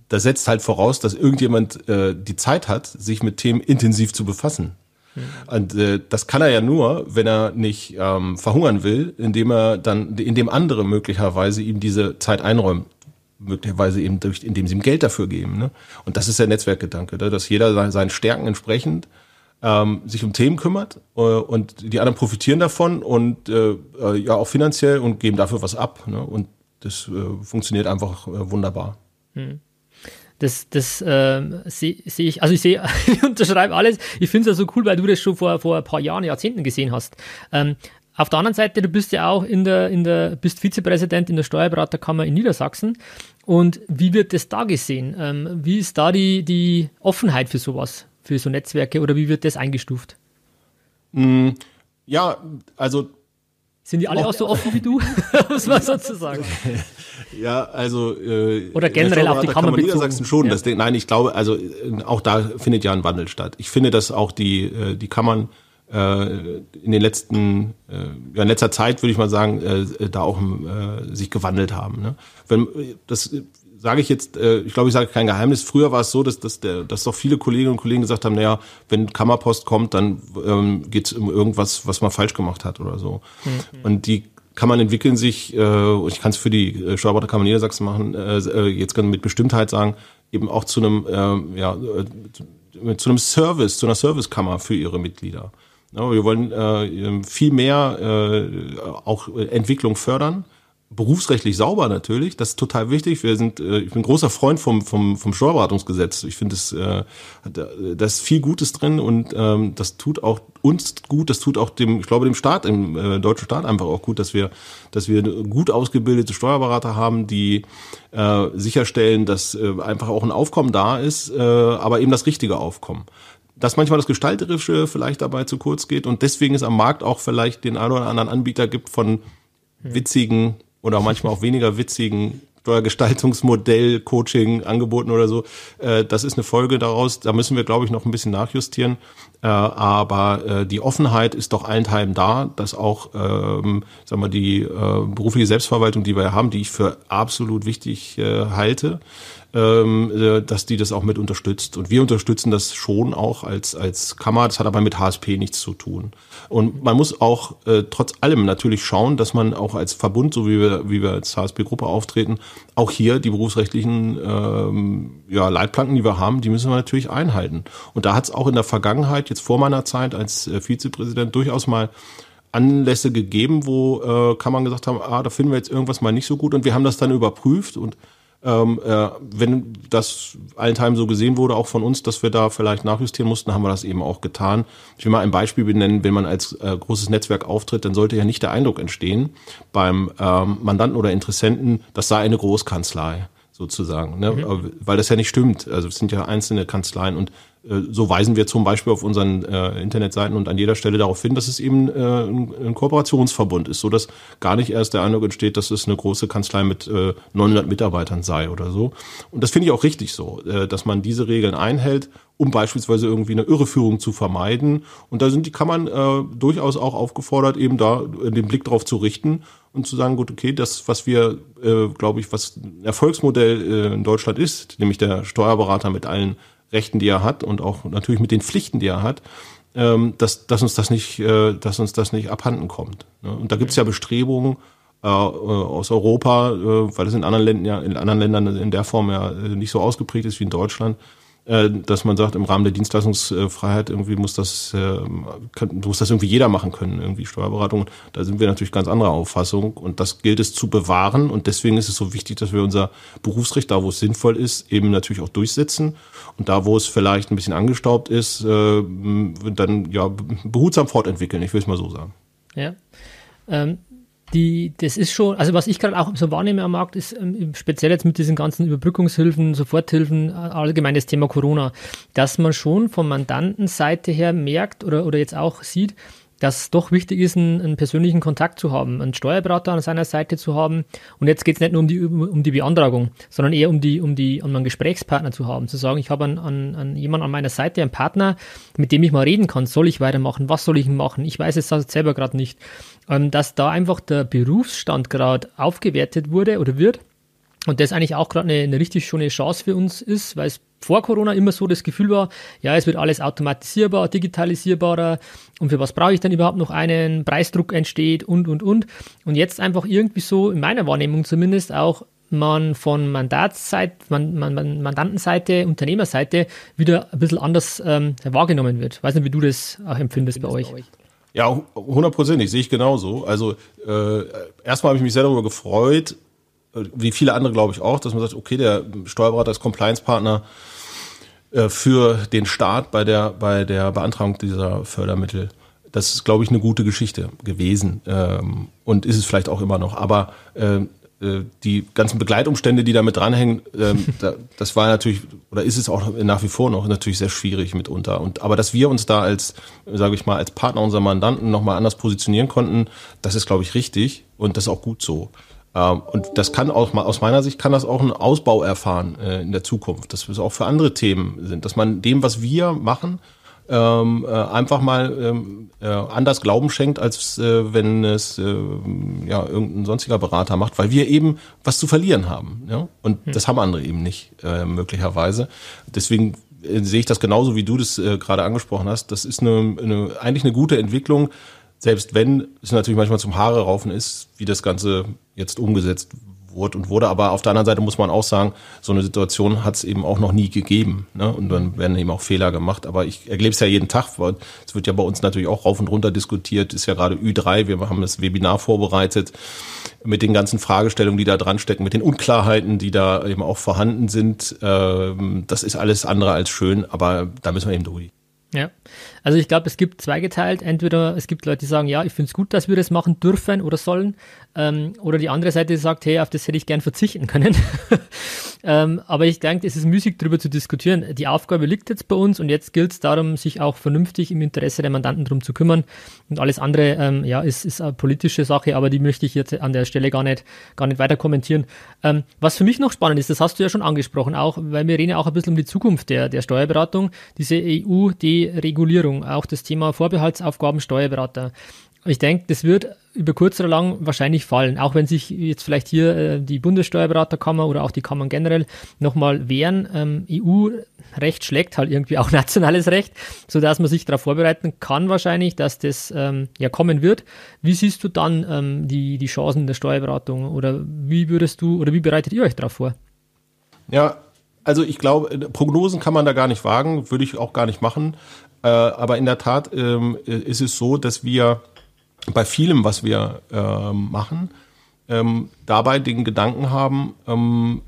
das setzt halt voraus, dass irgendjemand äh, die Zeit hat, sich mit Themen intensiv zu befassen. Mhm. Und äh, das kann er ja nur, wenn er nicht ähm, verhungern will, indem er dann, indem andere möglicherweise ihm diese Zeit einräumen möglicherweise eben durch, indem sie ihm Geld dafür geben. Ne? Und das ist der Netzwerkgedanke, ne? dass jeder seinen Stärken entsprechend ähm, sich um Themen kümmert äh, und die anderen profitieren davon und äh, äh, ja auch finanziell und geben dafür was ab. Ne? Und das äh, funktioniert einfach äh, wunderbar. Hm. Das, das äh, sehe seh ich, also ich sehe, *laughs* ich unterschreibe alles. Ich finde es ja so cool, weil du das schon vor, vor ein paar Jahren, Jahrzehnten gesehen hast. Ähm, auf der anderen Seite, du bist ja auch in der, in der, bist Vizepräsident in der Steuerberaterkammer in Niedersachsen. Und wie wird das da gesehen? Ähm, wie ist da die, die Offenheit für sowas? Für so Netzwerke oder wie wird das eingestuft? Mm, ja, also sind die alle auch so offen wie du, *laughs* muss man sozusagen. *laughs* Ja, also äh, oder generell auf die Kammer bezogen. Niedersachsen schon. Ja. Das, nein, ich glaube, also auch da findet ja ein Wandel statt. Ich finde, dass auch die äh, die Kammern äh, in den letzten äh, ja, in letzter Zeit würde ich mal sagen da auch sich gewandelt haben. Ne? Wenn das sage ich jetzt, äh, ich glaube, ich sage kein Geheimnis. Früher war es so, dass, dass, der, dass doch viele Kolleginnen und Kollegen gesagt haben, naja, wenn Kammerpost kommt, dann ähm, geht es um irgendwas, was man falsch gemacht hat oder so. Mhm. Und die Kammern entwickeln sich, äh, ich kann es für die äh, Steuerberaterkammer Niedersachsen machen, äh, äh, jetzt kann mit Bestimmtheit sagen, eben auch zu einem, äh, ja, äh, zu einem Service, zu einer Servicekammer für ihre Mitglieder. Ja, wir wollen äh, viel mehr äh, auch Entwicklung fördern berufsrechtlich sauber natürlich, das ist total wichtig. Wir sind, äh, ich bin großer Freund vom, vom, vom Steuerberatungsgesetz. Ich finde, es, äh, da ist viel Gutes drin und ähm, das tut auch uns gut, das tut auch dem, ich glaube, dem Staat, dem äh, deutschen Staat einfach auch gut, dass wir, dass wir gut ausgebildete Steuerberater haben, die äh, sicherstellen, dass äh, einfach auch ein Aufkommen da ist, äh, aber eben das richtige Aufkommen dass manchmal das Gestalterische vielleicht dabei zu kurz geht und deswegen es am Markt auch vielleicht den einen oder anderen Anbieter gibt von witzigen oder manchmal auch weniger witzigen Steuergestaltungsmodell, Coaching, Angeboten oder so. Äh, das ist eine Folge daraus. Da müssen wir, glaube ich, noch ein bisschen nachjustieren. Äh, aber äh, die Offenheit ist doch allenthalben da, dass auch, ähm, sagen wir, die berufliche Selbstverwaltung, die wir haben, die ich für absolut wichtig halte, ähm, äh, dass die das auch mit unterstützt. Und wir unterstützen das schon auch als, als Kammer. Das hat aber mit HSP nichts zu tun. Und man muss auch äh, trotz allem natürlich schauen, dass man auch als Verbund, so wie wir, wie wir als HSP-Gruppe auftreten, auch hier die berufsrechtlichen ähm, ja, Leitplanken, die wir haben, die müssen wir natürlich einhalten. Und da hat es auch in der Vergangenheit, jetzt vor meiner Zeit als äh, Vizepräsident, durchaus mal Anlässe gegeben, wo äh, man gesagt haben, ah, da finden wir jetzt irgendwas mal nicht so gut und wir haben das dann überprüft und ähm, äh, wenn das allenthalben so gesehen wurde, auch von uns, dass wir da vielleicht nachjustieren mussten, haben wir das eben auch getan. Ich will mal ein Beispiel benennen, wenn man als äh, großes Netzwerk auftritt, dann sollte ja nicht der Eindruck entstehen beim ähm, Mandanten oder Interessenten, das sei eine Großkanzlei sozusagen, ne? Mhm. weil das ja nicht stimmt. Also es sind ja einzelne Kanzleien und äh, so weisen wir zum Beispiel auf unseren äh, Internetseiten und an jeder Stelle darauf hin, dass es eben äh, ein, ein, Kooperationsverbund ist, so dass gar nicht erst der Eindruck entsteht, dass es eine große Kanzlei mit äh, 900 Mitarbeitern sei oder so. Und das finde ich auch richtig so, äh, dass man diese Regeln einhält, um beispielsweise irgendwie eine Irreführung zu vermeiden. Und da sind die Kammern äh, durchaus auch aufgefordert, eben da den Blick drauf zu richten und zu sagen, gut, okay, das, was wir, äh, glaube ich, was ein Erfolgsmodell äh, in Deutschland ist, nämlich der Steuerberater mit allen Rechten, die er hat und auch natürlich mit den Pflichten, die er hat, ähm, dass, dass uns das nicht, äh, dass uns das nicht abhanden kommt. Ne? Und da gibt es ja Bestrebungen äh, aus Europa, äh, weil es in anderen Ländern ja in anderen Ländern in der Form ja äh, nicht so ausgeprägt ist wie in Deutschland, äh, dass man sagt, im Rahmen der Dienstleistungsfreiheit irgendwie muss das, äh, muss das irgendwie jeder machen können, irgendwie Steuerberatung. Da sind wir natürlich ganz anderer Auffassung und das gilt es zu bewahren und deswegen ist es so wichtig, dass wir unser Berufsrecht, da wo es sinnvoll ist, eben natürlich auch durchsetzen und da wo es vielleicht ein bisschen angestaubt ist, äh, dann ja behutsam fortentwickeln, ich will es mal so sagen. Ja. Ähm, die, das ist schon, also was ich gerade auch so wahrnehme am Markt, ist ähm, speziell jetzt mit diesen ganzen Überbrückungshilfen, Soforthilfen, äh, allgemeines Thema Corona, dass man schon von Mandantenseite her merkt oder, oder jetzt auch sieht, dass es doch wichtig ist, einen, einen, persönlichen Kontakt zu haben, einen Steuerberater an seiner Seite zu haben. Und jetzt geht es nicht nur um die, um die Beantragung, sondern eher um die, um die, um einen Gesprächspartner zu haben, zu sagen, ich habe an, an, an jemanden an meiner Seite, einen Partner, mit dem ich mal reden kann. Soll ich weitermachen? Was soll ich machen? Ich weiß es selber gerade nicht. Dass da einfach der Berufsstand gerade aufgewertet wurde oder wird. Und das eigentlich auch gerade eine, eine richtig schöne Chance für uns ist, weil es vor Corona immer so das Gefühl war, ja, es wird alles automatisierbar, digitalisierbarer und für was brauche ich dann überhaupt noch einen, Preisdruck entsteht und, und, und. Und jetzt einfach irgendwie so, in meiner Wahrnehmung zumindest, auch man von Mandatsseite, man, man, man, Mandantenseite, Unternehmerseite wieder ein bisschen anders ähm, wahrgenommen wird. Ich weiß nicht, wie du das auch empfindest bei euch. Bei euch. Ja, hundertprozentig, sehe ich genauso. Also äh, erstmal habe ich mich sehr darüber gefreut, wie viele andere glaube ich auch, dass man sagt, okay, der Steuerberater ist Compliance-Partner äh, für den Staat bei der, bei der Beantragung dieser Fördermittel. Das ist, glaube ich, eine gute Geschichte gewesen ähm, und ist es vielleicht auch immer noch. Aber äh, äh, die ganzen Begleitumstände, die da mit dranhängen, ähm, *laughs* da, das war natürlich oder ist es auch nach wie vor noch natürlich sehr schwierig mitunter. Und aber dass wir uns da als, sage ich mal, als Partner unserer Mandanten nochmal anders positionieren konnten, das ist, glaube ich, richtig und das ist auch gut so. Ähm, und das kann auch aus meiner Sicht kann das auch einen Ausbau erfahren äh, in der Zukunft, dass es auch für andere Themen sind, dass man dem, was wir machen, ähm, äh, einfach mal ähm, äh, anders Glauben schenkt, als äh, wenn es äh, ja irgendein sonstiger Berater macht, weil wir eben was zu verlieren haben. Ja? Und hm. das haben andere eben nicht äh, möglicherweise. Deswegen äh, sehe ich das genauso, wie du das äh, gerade angesprochen hast. Das ist eine, eine, eigentlich eine gute Entwicklung, selbst wenn es natürlich manchmal zum Haare raufen ist, wie das Ganze jetzt umgesetzt wurde und wurde. Aber auf der anderen Seite muss man auch sagen, so eine Situation hat es eben auch noch nie gegeben. Ne? Und dann werden eben auch Fehler gemacht. Aber ich erlebe es ja jeden Tag. Es wird ja bei uns natürlich auch rauf und runter diskutiert. Ist ja gerade Ü3. Wir haben das Webinar vorbereitet mit den ganzen Fragestellungen, die da dran stecken, mit den Unklarheiten, die da eben auch vorhanden sind. Ähm, das ist alles andere als schön. Aber da müssen wir eben durch. Ja, also ich glaube, es gibt zweigeteilt. Entweder es gibt Leute, die sagen, ja, ich finde es gut, dass wir das machen dürfen oder sollen. Ähm, oder die andere Seite sagt, hey, auf das hätte ich gern verzichten können. *laughs* ähm, aber ich denke, es ist müßig, darüber zu diskutieren. Die Aufgabe liegt jetzt bei uns und jetzt gilt es darum, sich auch vernünftig im Interesse der Mandanten darum zu kümmern. Und alles andere, ähm, ja, ist, ist eine politische Sache, aber die möchte ich jetzt an der Stelle gar nicht, gar nicht weiter kommentieren. Ähm, was für mich noch spannend ist, das hast du ja schon angesprochen, auch, weil wir reden ja auch ein bisschen um die Zukunft der, der Steuerberatung, diese EU-Deregulierung, auch das Thema Vorbehaltsaufgaben Steuerberater. Ich denke, das wird über kurz oder lang wahrscheinlich fallen, auch wenn sich jetzt vielleicht hier äh, die Bundessteuerberaterkammer oder auch die Kammern generell nochmal wehren. Ähm, EU-Recht schlägt halt irgendwie auch *laughs* nationales Recht, sodass man sich darauf vorbereiten kann wahrscheinlich, dass das ähm, ja kommen wird. Wie siehst du dann ähm, die, die Chancen der Steuerberatung oder wie würdest du oder wie bereitet ihr euch darauf vor? Ja, also ich glaube, Prognosen kann man da gar nicht wagen, würde ich auch gar nicht machen. Äh, aber in der Tat ähm, ist es so, dass wir bei vielem, was wir äh, machen, ähm, dabei den Gedanken haben, ähm,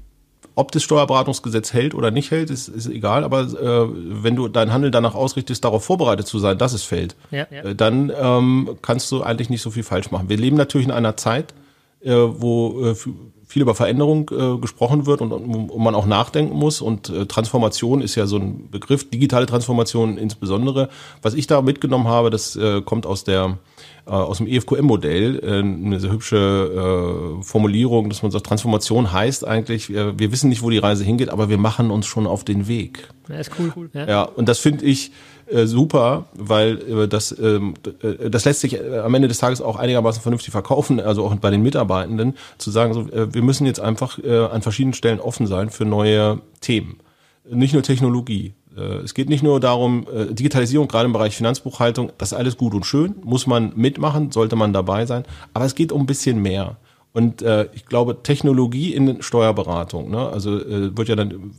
ob das Steuerberatungsgesetz hält oder nicht hält, ist, ist egal, aber äh, wenn du deinen Handel danach ausrichtest, darauf vorbereitet zu sein, dass es fällt, ja, ja. Äh, dann ähm, kannst du eigentlich nicht so viel falsch machen. Wir leben natürlich in einer Zeit, äh, wo äh, viel über Veränderung äh, gesprochen wird und, und man auch nachdenken muss. Und äh, Transformation ist ja so ein Begriff, digitale Transformation insbesondere. Was ich da mitgenommen habe, das äh, kommt aus der äh, aus dem EFQM-Modell, äh, eine sehr hübsche äh, Formulierung, dass man sagt, Transformation heißt eigentlich, wir wissen nicht, wo die Reise hingeht, aber wir machen uns schon auf den Weg. Ja, ist cool. cool ja. ja, und das finde ich äh, super, weil äh, das, ähm, äh, das lässt sich äh, am Ende des Tages auch einigermaßen vernünftig verkaufen, also auch bei den Mitarbeitenden, zu sagen, so, äh, wir müssen jetzt einfach äh, an verschiedenen Stellen offen sein für neue Themen. Nicht nur Technologie. Äh, es geht nicht nur darum, äh, Digitalisierung, gerade im Bereich Finanzbuchhaltung, das ist alles gut und schön, muss man mitmachen, sollte man dabei sein, aber es geht um ein bisschen mehr. Und äh, ich glaube, Technologie in Steuerberatung, ne, also äh, wird ja dann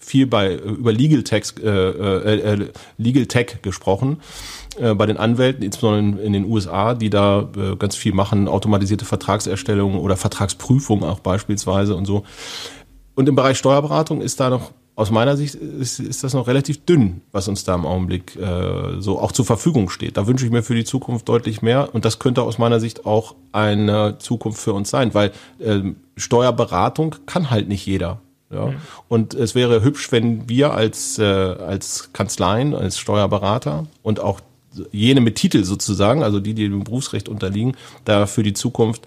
viel bei über Legal Tech, äh, äh, äh, Legal Tech gesprochen äh, bei den Anwälten, insbesondere in den USA, die da äh, ganz viel machen, automatisierte Vertragserstellung oder Vertragsprüfung auch beispielsweise und so. Und im Bereich Steuerberatung ist da noch aus meiner Sicht ist, ist das noch relativ dünn, was uns da im Augenblick äh, so auch zur Verfügung steht. Da wünsche ich mir für die Zukunft deutlich mehr und das könnte aus meiner Sicht auch eine Zukunft für uns sein, weil äh, Steuerberatung kann halt nicht jeder. Ja. Mhm. Und es wäre hübsch, wenn wir als, äh, als Kanzleien, als Steuerberater und auch jene mit Titel sozusagen, also die, die dem Berufsrecht unterliegen, da für die Zukunft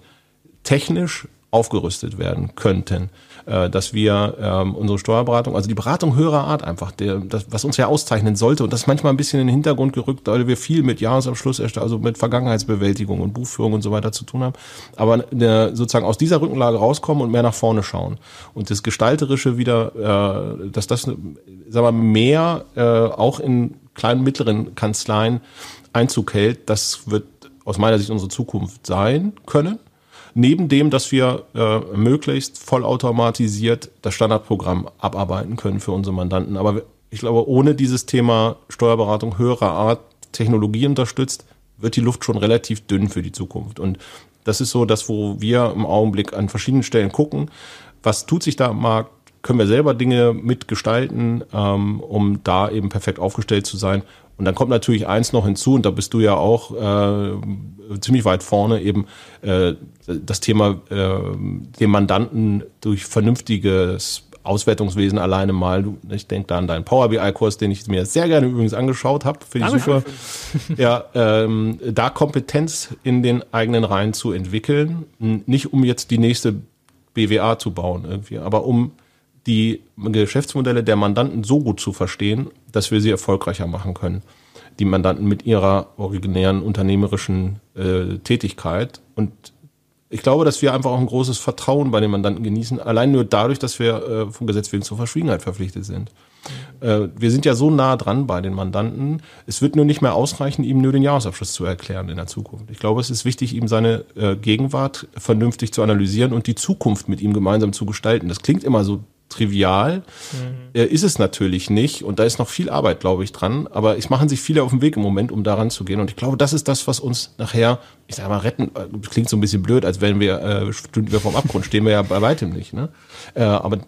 technisch aufgerüstet werden könnten. Äh, dass wir ähm, unsere Steuerberatung, also die Beratung höherer Art einfach, der, das, was uns ja auszeichnen sollte, und das ist manchmal ein bisschen in den Hintergrund gerückt, weil wir viel mit Jahresabschluss, also mit Vergangenheitsbewältigung und Buchführung und so weiter zu tun haben, aber eine, sozusagen aus dieser Rückenlage rauskommen und mehr nach vorne schauen. Und das Gestalterische wieder, äh, dass das, sagen wir, mehr äh, auch in kleinen, mittleren Kanzleien Einzug hält, das wird aus meiner Sicht unsere Zukunft sein können. Neben dem, dass wir äh, möglichst vollautomatisiert das Standardprogramm abarbeiten können für unsere Mandanten. Aber ich glaube, ohne dieses Thema Steuerberatung höherer Art, Technologie unterstützt, wird die Luft schon relativ dünn für die Zukunft. Und das ist so das, wo wir im Augenblick an verschiedenen Stellen gucken, was tut sich da am Markt, können wir selber Dinge mitgestalten, ähm, um da eben perfekt aufgestellt zu sein. Und dann kommt natürlich eins noch hinzu, und da bist du ja auch äh, ziemlich weit vorne, eben äh, das Thema äh, den Mandanten durch vernünftiges Auswertungswesen alleine mal. Ich denke da an deinen Power BI-Kurs, den ich mir sehr gerne übrigens angeschaut habe. Finde ich super. ja, ähm, da Kompetenz in den eigenen Reihen zu entwickeln, nicht um jetzt die nächste BWA zu bauen irgendwie, aber um die Geschäftsmodelle der Mandanten so gut zu verstehen, dass wir sie erfolgreicher machen können. Die Mandanten mit ihrer originären unternehmerischen äh, Tätigkeit. Und ich glaube, dass wir einfach auch ein großes Vertrauen bei den Mandanten genießen, allein nur dadurch, dass wir äh, vom Gesetz wegen zur Verschwiegenheit verpflichtet sind. Äh, wir sind ja so nah dran bei den Mandanten. Es wird nur nicht mehr ausreichen, ihm nur den Jahresabschluss zu erklären in der Zukunft. Ich glaube, es ist wichtig, ihm seine äh, Gegenwart vernünftig zu analysieren und die Zukunft mit ihm gemeinsam zu gestalten. Das klingt immer so trivial. Mhm. Äh, ist es natürlich nicht. Und da ist noch viel Arbeit, glaube ich, dran. Aber es machen sich viele auf den Weg im Moment, um daran zu gehen. Und ich glaube, das ist das, was uns nachher, ich sage mal, retten. Äh, klingt so ein bisschen blöd, als wenn wir, äh, stünden wir vom Abgrund, stehen wir ja bei weitem nicht. Ne? Äh, aber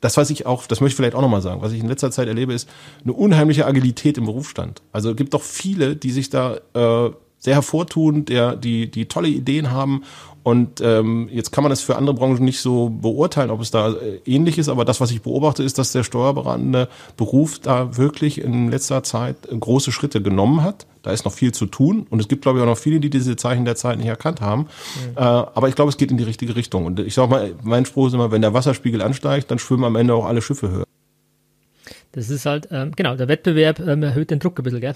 das, was ich auch, das möchte ich vielleicht auch nochmal sagen, was ich in letzter Zeit erlebe, ist eine unheimliche Agilität im Berufsstand. Also es gibt doch viele, die sich da äh, sehr hervortun, der, die, die tolle Ideen haben und ähm, jetzt kann man das für andere Branchen nicht so beurteilen, ob es da äh, ähnlich ist, aber das, was ich beobachte, ist, dass der steuerberatende Beruf da wirklich in letzter Zeit große Schritte genommen hat. Da ist noch viel zu tun und es gibt, glaube ich, auch noch viele, die diese Zeichen der Zeit nicht erkannt haben. Mhm. Äh, aber ich glaube, es geht in die richtige Richtung. Und ich sage mal, mein Spruch ist immer, wenn der Wasserspiegel ansteigt, dann schwimmen am Ende auch alle Schiffe höher. Das ist halt, ähm, genau, der Wettbewerb ähm, erhöht den Druck ein bisschen, gell?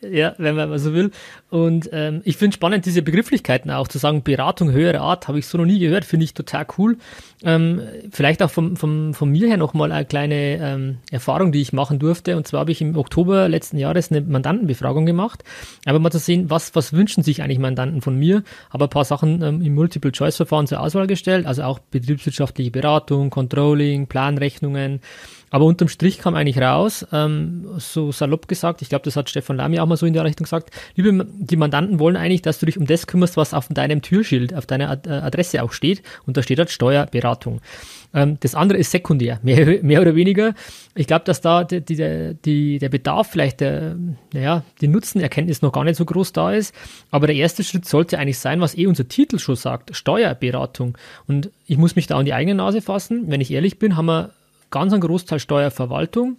*laughs* ja, wenn man mal so will. Und ähm, ich finde spannend, diese Begrifflichkeiten auch zu sagen, Beratung höherer Art, habe ich so noch nie gehört, finde ich total cool. Ähm, vielleicht auch vom, vom, von mir her nochmal eine kleine ähm, Erfahrung, die ich machen durfte. Und zwar habe ich im Oktober letzten Jahres eine Mandantenbefragung gemacht. Aber mal zu sehen, was, was wünschen sich eigentlich Mandanten von mir. Habe ein paar Sachen ähm, im Multiple-Choice-Verfahren zur Auswahl gestellt, also auch betriebswirtschaftliche Beratung, Controlling, Planrechnungen, Aber unterm Strich kam eigentlich raus, ähm, so salopp gesagt, ich glaube, das hat Stefan Lamy auch mal so in der Richtung gesagt, liebe, die Mandanten wollen eigentlich, dass du dich um das kümmerst, was auf deinem Türschild, auf deiner Adresse auch steht. Und da steht halt Steuerberatung. Ähm, das andere ist sekundär, *laughs* mehr, mehr oder weniger. Ich glaube, dass da die, die, die, der Bedarf, vielleicht der, naja, die Nutzenerkenntnis noch gar nicht so groß da ist. Aber der erste Schritt sollte eigentlich sein, was eh unser Titel schon sagt, Steuerberatung. Und ich muss mich da an die eigene Nase fassen. Wenn ich ehrlich bin, haben wir ganz einen Großteil Steuerverwaltung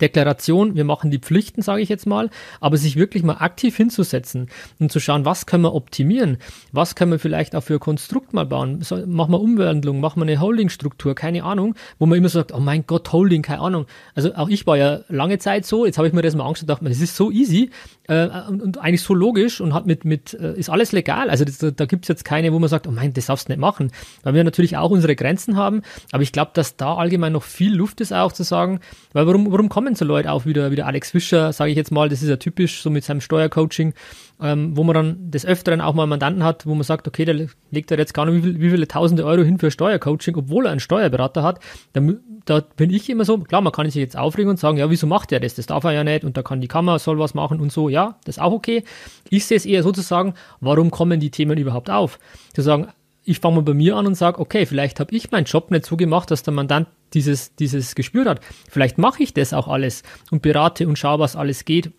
Deklaration, wir machen die Pflichten, sage ich jetzt mal, aber sich wirklich mal aktiv hinzusetzen und zu schauen, was können wir optimieren, was können wir vielleicht auch für ein Konstrukt mal bauen, so, machen wir Umwandlung, machen wir eine Holdingstruktur, keine Ahnung, wo man immer sagt, oh mein Gott, Holding, keine Ahnung. Also auch ich war ja lange Zeit so, jetzt habe ich mir das mal angeschaut und dachte, das ist so easy äh, und, und, eigentlich so logisch und hat mit, mit äh, ist alles legal. Also das, da, da gibt es jetzt keine, wo man sagt, oh mein, das darfst du nicht machen, weil wir natürlich auch unsere Grenzen haben, aber ich glaube, dass da allgemein noch viel Luft ist auch zu sagen, weil warum, warum kommen so Leute auch wieder, wieder Alex Fischer, sage ich jetzt mal, das ist ja typisch, so mit seinem Steuercoaching, ähm, wo man dann des Öfteren auch mal Mandanten hat, wo man sagt, okay, der legt da jetzt gar nicht wie, viel, wie viele tausende Euro hin für Steuercoaching, obwohl er einen Steuerberater hat. Da, da bin ich immer so, klar, man kann sich jetzt aufregen und sagen, ja, wieso macht er das? Das darf er ja nicht und da kann die Kammer, soll was machen und so, ja, das ist auch okay. Ich sehe es eher sozusagen, warum kommen die Themen überhaupt auf? Zu sagen, ich fange mal bei mir an und sage, okay, vielleicht habe ich meinen Job nicht so gemacht, dass der Mandant dieses, dieses Gespür hat. Vielleicht mache ich das auch alles und berate und schaue, was alles geht.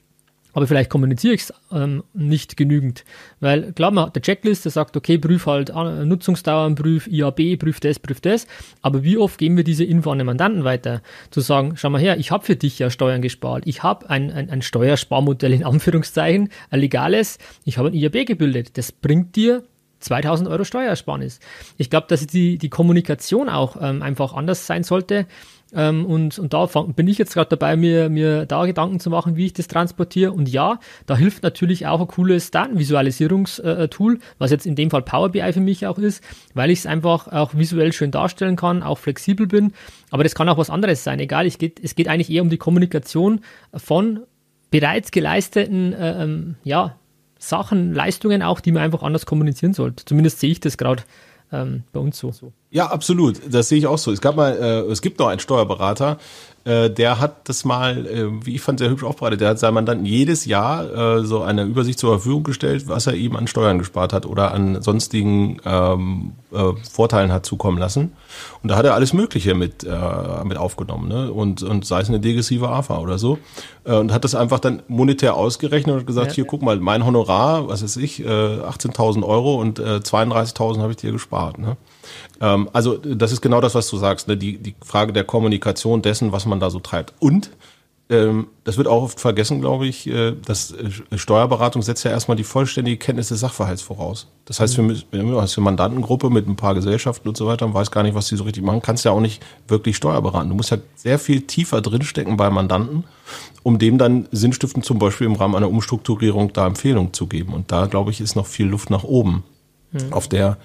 Aber vielleicht kommuniziere ich es ähm, nicht genügend. Weil klar, man hat eine Checkliste, sagt, okay, prüf halt äh, Nutzungsdauern, prüf IAB, prüf das, prüf das. Aber wie oft geben wir diese Info an den Mandanten weiter? Zu sagen, schau mal her, ich habe für dich ja Steuern gespart. Ich habe ein, ein, ein Steuersparmodell in Anführungszeichen, ein legales. Ich habe ein IAB gebildet. Das bringt dir 2000 Euro Steuersparnis. Ich glaube, dass die, die Kommunikation auch ähm, einfach anders sein sollte. Ähm, und, und da bin ich jetzt gerade dabei, mir, mir da Gedanken zu machen, wie ich das transportiere. Und ja, da hilft natürlich auch ein cooles Datenvisualisierungstool, was jetzt in dem Fall Power BI für mich auch ist, weil ich es einfach auch visuell schön darstellen kann, auch flexibel bin. Aber das kann auch was anderes sein. Egal, ich geht, es geht eigentlich eher um die Kommunikation von bereits geleisteten äh, ähm, ja, Sachen, Leistungen auch, die man einfach anders kommunizieren sollte. Zumindest sehe ich das gerade ähm, bei uns so. Ja, absolut. Das sehe ich auch so. Es gab mal, äh, es gibt noch einen Steuerberater, äh, der hat das mal, äh, wie ich fand, sehr hübsch aufbereitet. Der hat seinem Mandanten jedes Jahr äh, so eine Übersicht zur Verfügung gestellt, was er ihm an Steuern gespart hat oder an sonstigen ähm, äh, Vorteilen hat zukommen lassen. Und da hat er alles Mögliche mit, äh, mit aufgenommen. Ne? Und, und sei es eine degressive AFA oder so. Äh, und hat das einfach dann monetär ausgerechnet und gesagt, ja. hier guck mal, mein Honorar, was weiß ich, äh, 18.000 Euro und äh, 32.000 habe ich dir gespart. Ne? Ähm, also das ist genau das, was du sagst, ne? die, die Frage der Kommunikation dessen, was man da so treibt. Und ähm, das wird auch oft vergessen, glaube ich, äh, dass äh, Steuerberatung setzt ja erstmal die vollständige Kenntnis des Sachverhalts voraus. Das heißt, für, als für Mandantengruppe mit ein paar Gesellschaften und so weiter und weiß gar nicht, was die so richtig machen, kannst ja auch nicht wirklich Steuerberaten. Du musst ja sehr viel tiefer drinstecken bei Mandanten, um dem dann Sinnstiften zum Beispiel im Rahmen einer Umstrukturierung da Empfehlungen zu geben. Und da, glaube ich, ist noch viel Luft nach oben. Mhm. Auf der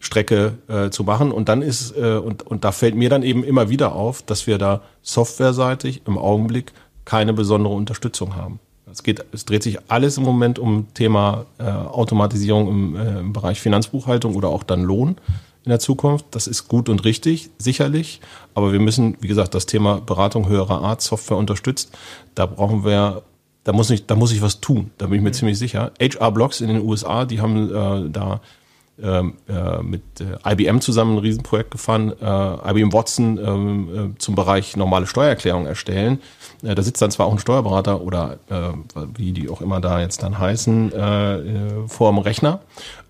Strecke äh, zu machen. Und dann ist, äh, und, und da fällt mir dann eben immer wieder auf, dass wir da softwareseitig im Augenblick keine besondere Unterstützung haben. Es geht, es dreht sich alles im Moment um Thema äh, Automatisierung im, äh, im Bereich Finanzbuchhaltung oder auch dann Lohn in der Zukunft. Das ist gut und richtig, sicherlich. Aber wir müssen, wie gesagt, das Thema Beratung höherer Art, Software unterstützt. Da brauchen wir, da muss ich, da muss ich was tun. Da bin ich mir mhm. ziemlich sicher. HR Blocks in den USA, die haben äh, da mit äh, IBM zusammen ein Riesenprojekt gefahren, äh, IBM Watson ähm, äh, zum Bereich normale Steuererklärung erstellen. Äh, da sitzt dann zwar auch ein Steuerberater oder äh, wie die auch immer da jetzt dann heißen, vor dem Rechner,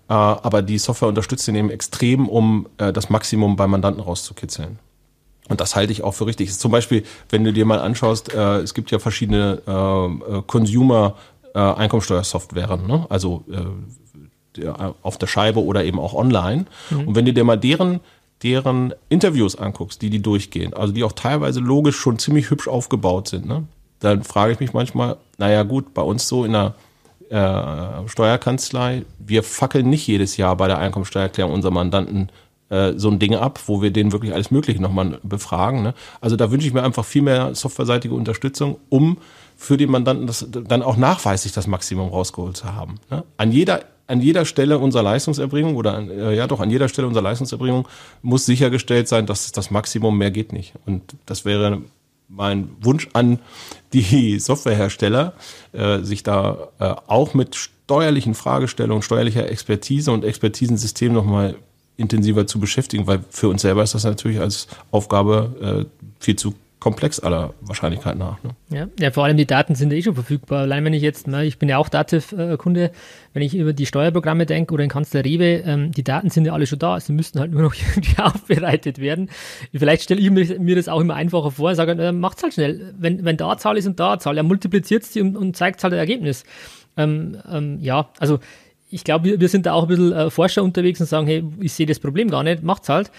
aber die Software unterstützt den eben extrem, um das Maximum beim Mandanten rauszukitzeln. Und das halte ich auch für richtig. Zum Beispiel, wenn du dir mal anschaust, es gibt ja verschiedene Consumer Einkommensteuersoftwaren, ne? also auf der Scheibe oder eben auch online. Mhm. Und wenn du dir mal deren, deren Interviews anguckst, die die durchgehen, also die auch teilweise logisch schon ziemlich hübsch aufgebaut sind, ne, dann frage ich mich manchmal, naja gut, bei uns so in der äh, Steuerkanzlei, wir fackeln nicht jedes Jahr bei der Einkommensteuererklärung unserer Mandanten äh, so ein Ding ab, wo wir denen wirklich alles Mögliche nochmal befragen. Ne? Also da wünsche ich mir einfach viel mehr softwareseitige Unterstützung, um für den Mandanten das, dann auch nachweislich das Maximum rausgeholt zu haben. Ne? An jeder an jeder Stelle unserer Leistungserbringung oder an, äh, ja doch an jeder Stelle unserer Leistungserbringung muss sichergestellt sein, dass das Maximum mehr geht nicht. Und das wäre mein Wunsch an die *laughs* Softwarehersteller, äh, sich da äh, auch mit steuerlichen Fragestellungen, steuerlicher Expertise und Expertisensystem nochmal intensiver zu beschäftigen, weil für uns selber ist das natürlich als Aufgabe äh, viel zu komplex aller Wahrscheinlichkeit nach. Ne? Ja, ja, vor allem die Daten sind ja eh schon verfügbar. Allein wenn ich jetzt, na, ich bin ja auch Dativ-Kunde, wenn ich über die Steuerprogramme denke oder in Kanzler Rewe, ähm, die Daten sind ja alle schon da, sie müssten halt nur noch *laughs* irgendwie aufbereitet werden. Vielleicht stelle ich mir, mir, das auch immer einfacher vor, sage, äh, macht's halt schnell. Wenn, wenn da Zahl ist und da Zahl, ja, multipliziert sie und, und zeigt halt das Ergebnis. Ähm, ähm, ja, also ich glaube, wir, wir sind da auch ein bisschen äh, Forscher unterwegs und sagen, hey, ich sehe das Problem gar nicht, macht's halt.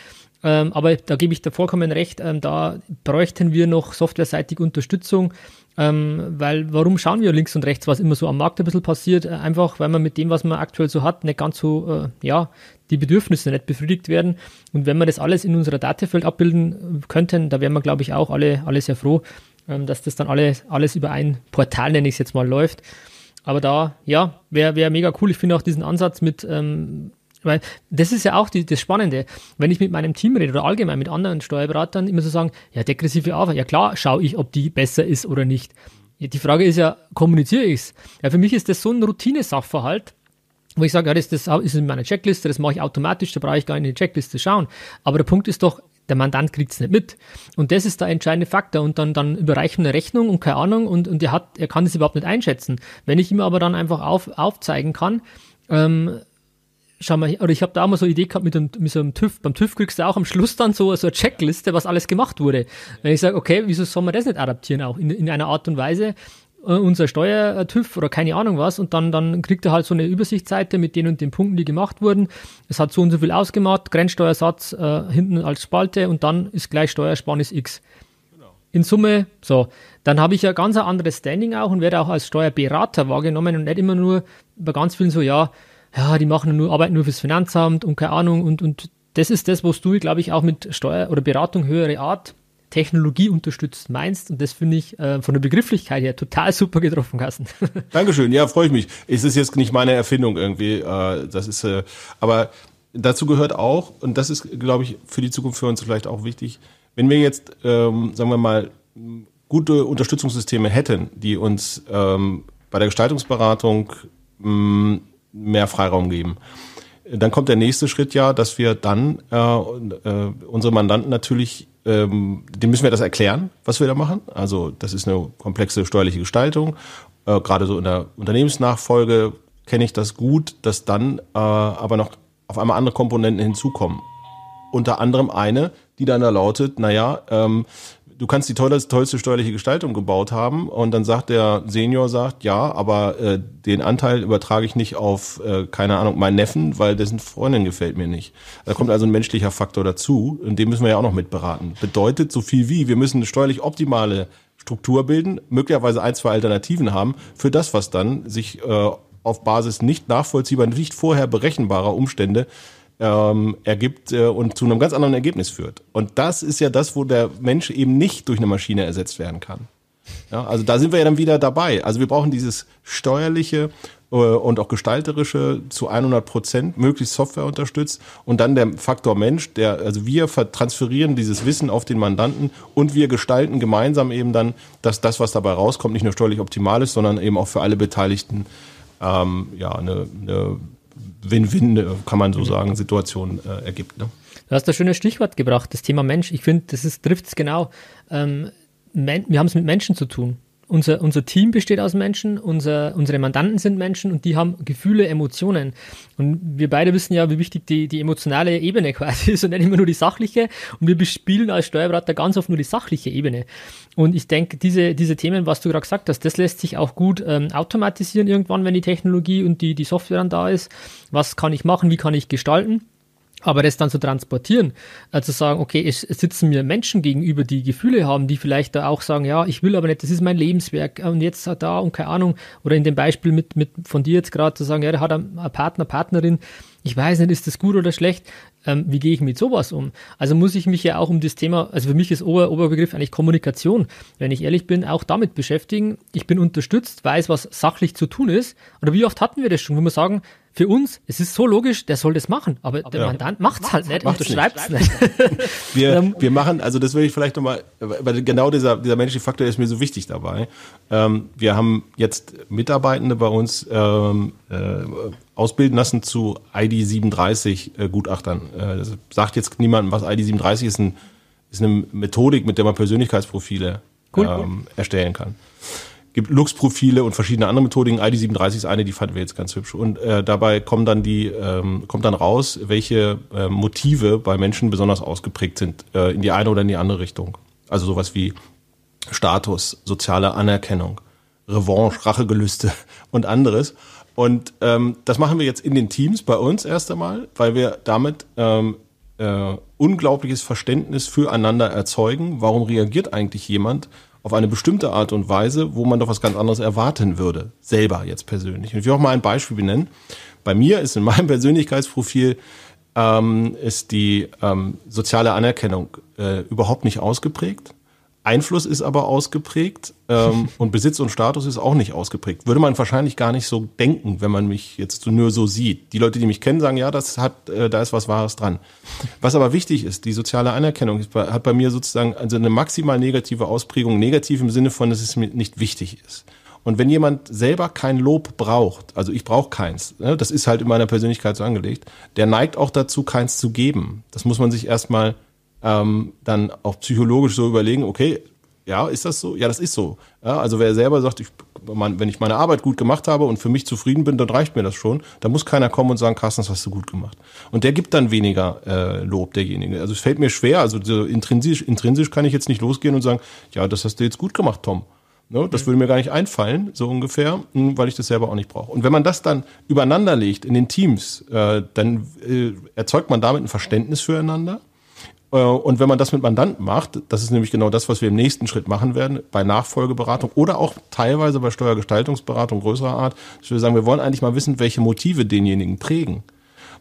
Ähm, aber da gebe ich dir vollkommen recht, ähm, da bräuchten wir noch softwareseitig Unterstützung, ähm, weil warum schauen wir links und rechts, was immer so am Markt ein bisschen passiert? Äh, einfach, weil man mit dem, was man aktuell so hat, nicht ganz so, äh, ja, die Bedürfnisse nicht befriedigt werden. Und wenn wir das alles in unserer Datefeld abbilden könnten, da wären wir, glaube ich, auch alle, alle sehr froh, ähm, dass das dann alles, alles über ein Portal, nenne ich es jetzt mal, läuft. Aber da, ja, wäre wär mega cool. Ich finde auch diesen Ansatz mit, ähm, weil das ist ja auch die, das Spannende. Wenn ich mit meinem Team rede oder allgemein mit anderen Steuerberatern, immer so sagen, ja, degressive Arbeit, ja klar, schaue ich, ob die besser ist oder nicht. Die Frage ist ja, kommuniziere ich es? Ja, für mich ist das so ein Routine-Sachverhalt, wo ich sage, ja, das, das ist in meiner Checkliste, das mache ich automatisch, da brauche ich gar nicht in die Checkliste schauen. Aber der Punkt ist doch, der Mandant kriegt es nicht mit. Und das ist der entscheidende Faktor. Und dann, dann überreichen eine Rechnung und keine Ahnung und, und er hat, er kann das überhaupt nicht einschätzen. Wenn ich ihm aber dann einfach auf, aufzeigen kann, ähm, schau mal, oder ich habe da auch mal so eine Idee gehabt mit, dem, mit so einem TÜV. Beim TÜV kriegst du auch am Schluss dann so, so eine Checkliste, was alles gemacht wurde. Wenn ich sage, okay, wieso soll man das nicht adaptieren auch in, in einer Art und Weise, äh, unser Steuer-TÜV oder keine Ahnung was und dann, dann kriegt er halt so eine Übersichtsseite mit den und den Punkten, die gemacht wurden. Es hat so und so viel ausgemacht, Grenzsteuersatz äh, hinten als Spalte und dann ist gleich Steuersparnis X. Genau. In Summe, so, dann habe ich ja ganz ein anderes Standing auch und werde auch als Steuerberater wahrgenommen und nicht immer nur bei ganz vielen so, ja, ja, die machen nur, arbeiten nur fürs Finanzamt und keine Ahnung und, und das ist das, was du, glaube ich, auch mit Steuer oder Beratung höhere Art Technologie unterstützt meinst. Und das finde ich äh, von der Begrifflichkeit her total super getroffen, Carsten. *laughs* Dankeschön, ja, freue ich mich. Es ist jetzt nicht meine Erfindung irgendwie. Äh, das ist, äh, aber dazu gehört auch, und das ist, glaube ich, für die Zukunft für uns vielleicht auch wichtig, wenn wir jetzt, ähm, sagen wir mal, gute Unterstützungssysteme hätten, die uns ähm, bei der Gestaltungsberatung mh, mm, mehr Freiraum geben. Dann kommt der nächste Schritt ja, dass wir dann äh, äh, unsere Mandanten natürlich ähm, dem müssen wir das erklären, was wir da machen. Also das ist eine komplexe steuerliche Gestaltung. Äh, Gerade so in der Unternehmensnachfolge kenne ich das gut, dass dann äh, aber noch auf einmal andere Komponenten hinzukommen. Unter anderem eine, die dann da lautet, naja, ähm, du kannst die tollste, tollste steuerliche Gestaltung gebaut haben und dann sagt der Senior, sagt, ja, aber äh, den Anteil übertrage ich nicht auf, äh, keine Ahnung, meinen Neffen, weil dessen Freundin gefällt mir nicht. Da kommt also ein menschlicher Faktor dazu und den müssen wir ja auch noch mitberaten. Bedeutet so viel wie, wir müssen eine steuerlich optimale Struktur bilden, möglicherweise ein, zwei Alternativen haben für das, was dann sich äh, auf Basis nicht nachvollziehbar, nicht vorher berechenbarer Umstände ähm, ergibt äh, und zu einem ganz anderen Ergebnis führt. Und das ist ja das, wo der Mensch eben nicht durch eine Maschine ersetzt werden kann. Ja, also da sind wir ja dann wieder dabei. Also wir brauchen dieses steuerliche äh, und auch gestalterische zu 100 Prozent, möglichst Software unterstützt und dann der Faktor Mensch, der, also wir transferieren dieses Wissen auf den Mandanten und wir gestalten gemeinsam eben dann, dass das, was dabei rauskommt, nicht nur steuerlich optimal ist, sondern eben auch für alle Beteiligten ähm, ja, eine, eine Win-Win, äh, kann man so mhm. sagen, Situation äh, ergibt. Ne? Du hast ein schönes Stichwort gebracht, das Thema Mensch. Ich finde, das trifft es genau. Ähm, wir haben es mit Menschen zu tun unser, unser Team besteht aus Menschen, unser, unsere Mandanten sind Menschen und die haben Gefühle, Emotionen. Und wir beide wissen ja, wie wichtig die, die emotionale Ebene *laughs* quasi ist und nicht immer nur die sachliche. Und wir bespielen als Steuerberater ganz oft nur die sachliche Ebene. Und ich denke, diese, diese Themen, was du gerade gesagt hast, das lässt sich auch gut ähm, automatisieren irgendwann, wenn die Technologie und die, die Software dann da ist. Was kann ich machen? Wie kann ich gestalten? Aber das dann zu transportieren, äh, zu sagen, okay, es, sitzen mir Menschen gegenüber, die Gefühle haben, die vielleicht da auch sagen, ja, ich will aber nicht, das ist mein Lebenswerk und jetzt da und keine Ahnung. Oder in dem Beispiel mit, mit von dir jetzt gerade zu sagen, ja, der hat einen Partner, Partnerin, ich weiß nicht, ist das gut oder schlecht? Ähm, wie gehe ich mit sowas um? Also muss ich mich ja auch um das Thema, also für mich ist Ober, Oberbegriff eigentlich Kommunikation, wenn ich ehrlich bin, auch damit beschäftigen. Ich bin unterstützt, weiß, was sachlich zu tun ist. Oder wie oft hatten wir das schon, wo wir sagen, für uns, es ist so logisch, der soll das machen, aber der ja. Mandant macht es halt nicht, unterschreibt es nicht. *laughs* wir, wir machen, also das will ich vielleicht nochmal, weil genau dieser, dieser menschliche Faktor ist mir so wichtig dabei. Ähm, wir haben jetzt Mitarbeitende bei uns ähm, äh, ausbilden lassen zu ID37 äh, Gutachtern. Äh, das sagt jetzt niemandem, was ID37 ist, ein, ist eine Methodik, mit der man Persönlichkeitsprofile cool, ähm, cool. erstellen kann gibt Lux-Profile und verschiedene andere Methodiken. ID37 ist eine, die fanden wir jetzt ganz hübsch. Und äh, dabei kommen dann die, ähm, kommt dann raus, welche äh, Motive bei Menschen besonders ausgeprägt sind, äh, in die eine oder in die andere Richtung. Also sowas wie Status, soziale Anerkennung, Revanche, Rachegelüste *laughs* und anderes. Und ähm, das machen wir jetzt in den Teams bei uns erst einmal, weil wir damit ähm, äh, unglaubliches Verständnis füreinander erzeugen. Warum reagiert eigentlich jemand auf eine bestimmte Art und Weise, wo man doch was ganz anderes erwarten würde, selber jetzt persönlich. Und ich will auch mal ein Beispiel benennen. Bei mir ist in meinem *laughs* Persönlichkeitsprofil ähm, ist die ähm, soziale Anerkennung äh, überhaupt nicht ausgeprägt. Einfluss ist aber ausgeprägt ähm, *laughs* und Besitz und Status ist auch nicht ausgeprägt. Würde man wahrscheinlich gar nicht so denken, wenn man mich jetzt nur so sieht. Die Leute, die mich kennen, sagen, ja, das hat, äh, da ist was Wahres dran. Was aber wichtig ist, die soziale Anerkennung hat bei mir sozusagen also eine maximal negative Ausprägung, negativ im Sinne von, dass es mir nicht wichtig ist. Und wenn jemand selber kein Lob braucht, also ich brauche keins, ne, das ist halt in meiner Persönlichkeit so angelegt, der neigt auch dazu, keins zu geben. Das muss man sich erstmal ähm, dann auch psychologisch so überlegen, okay, ja, ist das so? Ja, das ist so. Ja, also wer selber sagt, ich, wenn ich meine Arbeit gut gemacht habe und für mich zufrieden bin, dann reicht mir das schon. Da muss keiner kommen und sagen, Carsten, das hast du gut gemacht. Und der gibt dann weniger äh, Lob, derjenige. Also es fällt mir schwer, also so intrinsisch, intrinsisch kann ich jetzt nicht losgehen und sagen, ja, das hast du jetzt gut gemacht, Tom. Ne, das würde mir gar nicht einfallen, so ungefähr, hm, weil ich das selber auch nicht brauche. Und wenn man das dann übereinander legt in den Teams, äh, dann äh, erzeugt man damit ein Verständnis füreinander und wenn man das mit Mandanten macht, das ist nämlich genau das, was wir im nächsten Schritt machen werden, bei Nachfolgeberatung oder auch teilweise bei Steuergestaltungsberatung größerer Art, dass wir sagen, wir wollen eigentlich mal wissen, welche Motive denjenigen prägen.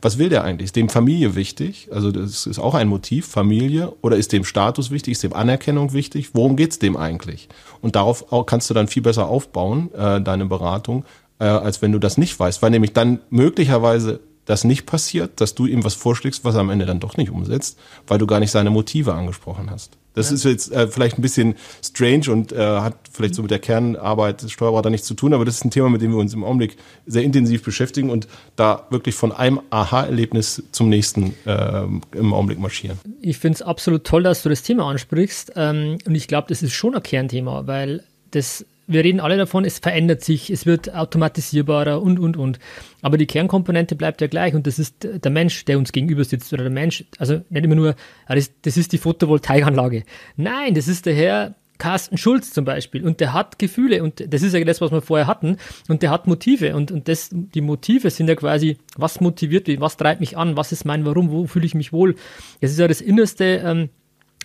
Was will der eigentlich? Ist dem Familie wichtig? Also das ist auch ein Motiv, Familie. Oder ist dem Status wichtig? Ist dem Anerkennung wichtig? Worum geht's dem eigentlich? Und darauf kannst du dann viel besser aufbauen, äh, deine Beratung, äh, als wenn du das nicht weißt. Weil nämlich dann möglicherweise das nicht passiert, dass du ihm was vorschlägst, was er am Ende dann doch nicht umsetzt, weil du gar nicht seine Motive angesprochen hast. Das ja. ist jetzt äh, vielleicht ein bisschen strange und äh, hat vielleicht so mit der Kernarbeit des Steuerberater nichts zu tun, aber das ist ein Thema, mit dem wir uns im Augenblick sehr intensiv beschäftigen und da wirklich von einem Aha-Erlebnis zum nächsten äh, im Augenblick marschieren. Ich finde es absolut toll, dass du das Thema ansprichst ähm, und ich glaube, das ist schon ein Kernthema, weil das wir reden alle davon, es verändert sich, es wird automatisierbarer und, und, und. Aber die Kernkomponente bleibt ja gleich und das ist der Mensch, der uns gegenüber sitzt oder der Mensch, also nicht immer nur, das, ist die Photovoltaikanlage. Nein, das ist der Herr Carsten Schulz zum Beispiel und der hat Gefühle und das ist ja das, was wir vorher hatten und der hat Motive und, und das, die Motive sind ja quasi, was motiviert mich, was treibt mich an, was ist mein Warum, wo fühle ich mich wohl. Das ist ja das Innerste, ähm,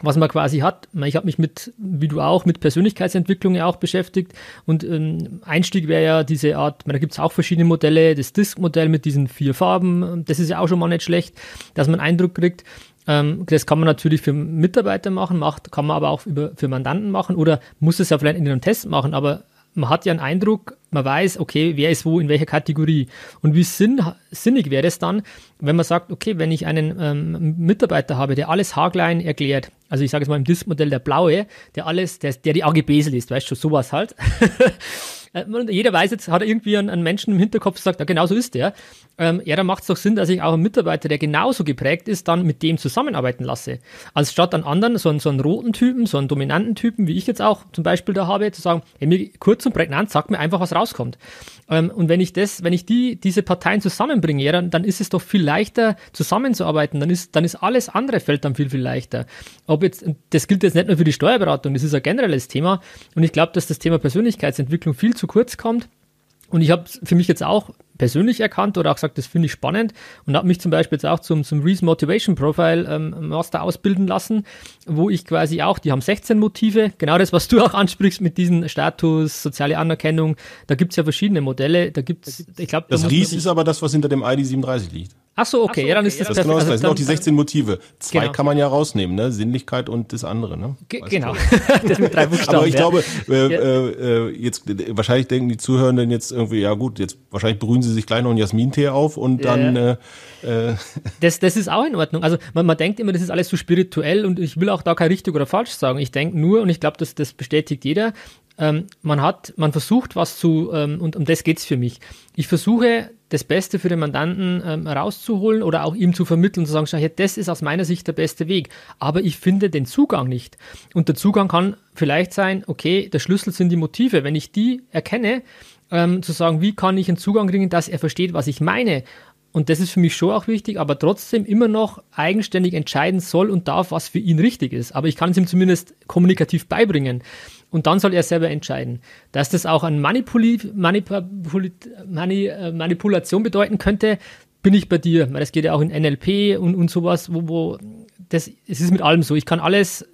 was man quasi hat. Ich habe mich mit, wie du auch, mit Persönlichkeitsentwicklung ja auch beschäftigt. Und ähm, Einstieg wäre ja diese Art, da gibt es auch verschiedene Modelle, das Disk-Modell mit diesen vier Farben, das ist ja auch schon mal nicht schlecht, dass man Eindruck kriegt. Ähm, das kann man natürlich für Mitarbeiter machen, macht, kann man aber auch über, für Mandanten machen oder muss es ja vielleicht in einem Test machen, aber man hat ja einen Eindruck, man weiß, okay, wer ist wo in welcher Kategorie. Und wie sinn, sinnig wäre es dann, wenn man sagt, okay, wenn ich einen ähm, Mitarbeiter habe, der alles haarklein erklärt, also ich sage jetzt mal im Disk-Modell der Blaue, der alles, der, der die AGBs liest, weißt du, sowas halt. *laughs* Äh, jeder weiß jetzt, hat irgendwie einen, einen Menschen im Hinterkopf, sagt, ja, genau so ist der. Ähm, ja, dann macht es doch Sinn, dass ich auch einen Mitarbeiter, der genauso geprägt ist, dann mit dem zusammenarbeiten lasse. Als statt an anderen, so einen, so einen roten Typen, so einen dominanten Typen, wie ich jetzt auch zum Beispiel da habe, zu sagen, ey, mir kurz und prägnant, sag mir einfach, was rauskommt. Ähm, und wenn ich das, wenn ich die, diese Parteien zusammenbringe, ja, dann, dann ist es doch viel leichter zusammenzuarbeiten. Dann ist, dann ist alles andere fällt dann viel, viel leichter. Ob jetzt, das gilt jetzt nicht nur für die Steuerberatung, das ist ein generelles Thema. Und ich glaube, dass das Thema Persönlichkeitsentwicklung viel zu kurz kommt. Und ich habe für mich jetzt auch persönlich erkannt oder auch gesagt, das finde ich spannend und habe mich zum Beispiel jetzt auch zum, zum Reese Motivation Profile ähm, Master ausbilden lassen, wo ich quasi auch, die haben 16 Motive, genau das, was du auch ansprichst mit diesem Status, soziale Anerkennung, da gibt es ja verschiedene Modelle, da gibt es, ich glaube... Das Reese ist aber das, was hinter dem ID 37 liegt. Ach so, okay, so, ja, dann ist das, das perfekt. Genau das, also, sind auch die 16 Motive. Zwei genau. kann man ja rausnehmen, ne? Sinnlichkeit und das andere, ne? genau. *laughs* das mit drei Buchstaben. Aber ich ja. glaube, äh, ja. äh, jetzt wahrscheinlich denken die Zuhörenden jetzt irgendwie, ja gut, jetzt wahrscheinlich berühren Sie sich gleich noch einen Jasmintee auf und dann. Äh, *laughs* äh das, das ist auch in Ordnung. Also man, man denkt immer, das ist alles so spirituell und ich will auch da kein richtig oder falsch sagen. Ich denke nur, und ich glaube, das, das bestätigt jeder, ähm, man hat, man versucht was zu, ähm, und um das geht's für mich. Ich versuche das Beste für den Mandanten ähm, rauszuholen oder auch ihm zu vermitteln, zu sagen, schau hier, das ist aus meiner Sicht der beste Weg. Aber ich finde den Zugang nicht. Und der Zugang kann vielleicht sein, okay, der Schlüssel sind die Motive. Wenn ich die erkenne, ähm, zu sagen, wie kann ich einen Zugang bringen, dass er versteht, was ich meine. Und das ist für mich schon auch wichtig, aber trotzdem immer noch eigenständig entscheiden soll und darf, was für ihn richtig ist. Aber ich kann es ihm zumindest kommunikativ beibringen und dann soll er selber entscheiden. Dass das auch eine Manipuli Manipul Mani äh, Manipulation bedeuten könnte, bin ich bei dir. Das geht ja auch in NLP und, und sowas, wo, wo das, es ist mit allem so. Ich kann alles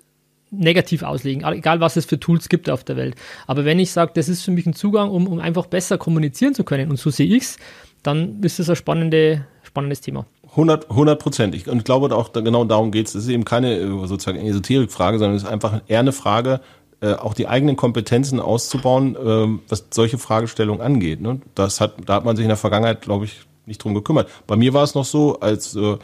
negativ auslegen, egal was es für Tools gibt auf der Welt. Aber wenn ich sage, das ist für mich ein Zugang, um, um einfach besser kommunizieren zu können, und so sehe ich es, dann ist das ein spannende, spannendes Thema. 100 Prozent. Und ich glaube auch, genau darum geht es. Es ist eben keine äh, sozusagen Esoterik-Frage, sondern es ist einfach eher eine Frage, äh, auch die eigenen Kompetenzen auszubauen, äh, was solche Fragestellungen angeht. Ne? Das hat, da hat man sich in der Vergangenheit, glaube ich, nicht drum gekümmert. Bei mir war es noch so, als äh,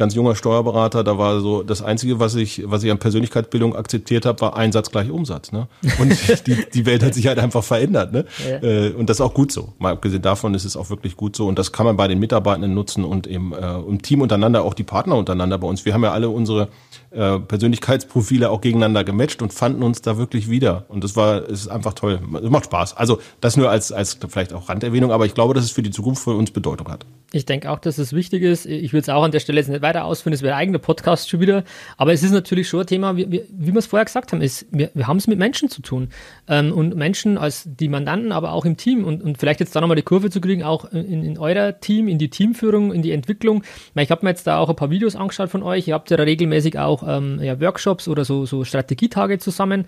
ganz junger Steuerberater, da war so das Einzige, was ich, was ich an Persönlichkeitsbildung akzeptiert habe, war Einsatz gleich Umsatz. Ne? Und *laughs* die, die Welt hat sich halt einfach verändert. Ne? Ja. Äh, und das ist auch gut so. Mal abgesehen davon ist es auch wirklich gut so. Und das kann man bei den Mitarbeitenden nutzen und im, äh, im Team untereinander, auch die Partner untereinander bei uns. Wir haben ja alle unsere äh, Persönlichkeitsprofile auch gegeneinander gematcht und fanden uns da wirklich wieder. Und das war, es ist einfach toll. Es macht Spaß. Also das nur als, als vielleicht auch Randerwähnung, aber ich glaube, dass es für die Zukunft für uns Bedeutung hat. Ich denke auch, dass es wichtig ist. Ich will es auch an der Stelle jetzt nicht weiter ausführen, es wäre ein eigener Podcast schon wieder. Aber es ist natürlich schon ein Thema, wie, wie, wir es vorher gesagt haben, ist, wir, wir haben es mit Menschen zu tun. Ähm, und Menschen als die Mandanten, aber auch im Team. Und, und vielleicht jetzt da nochmal die Kurve zu kriegen, auch in, in eurer Team, in die Teamführung, in die Entwicklung. Ich habe mir jetzt da auch ein paar Videos angeschaut von euch. Ihr habt ja regelmäßig auch ähm, ja, Workshops oder so, so Strategietage zusammen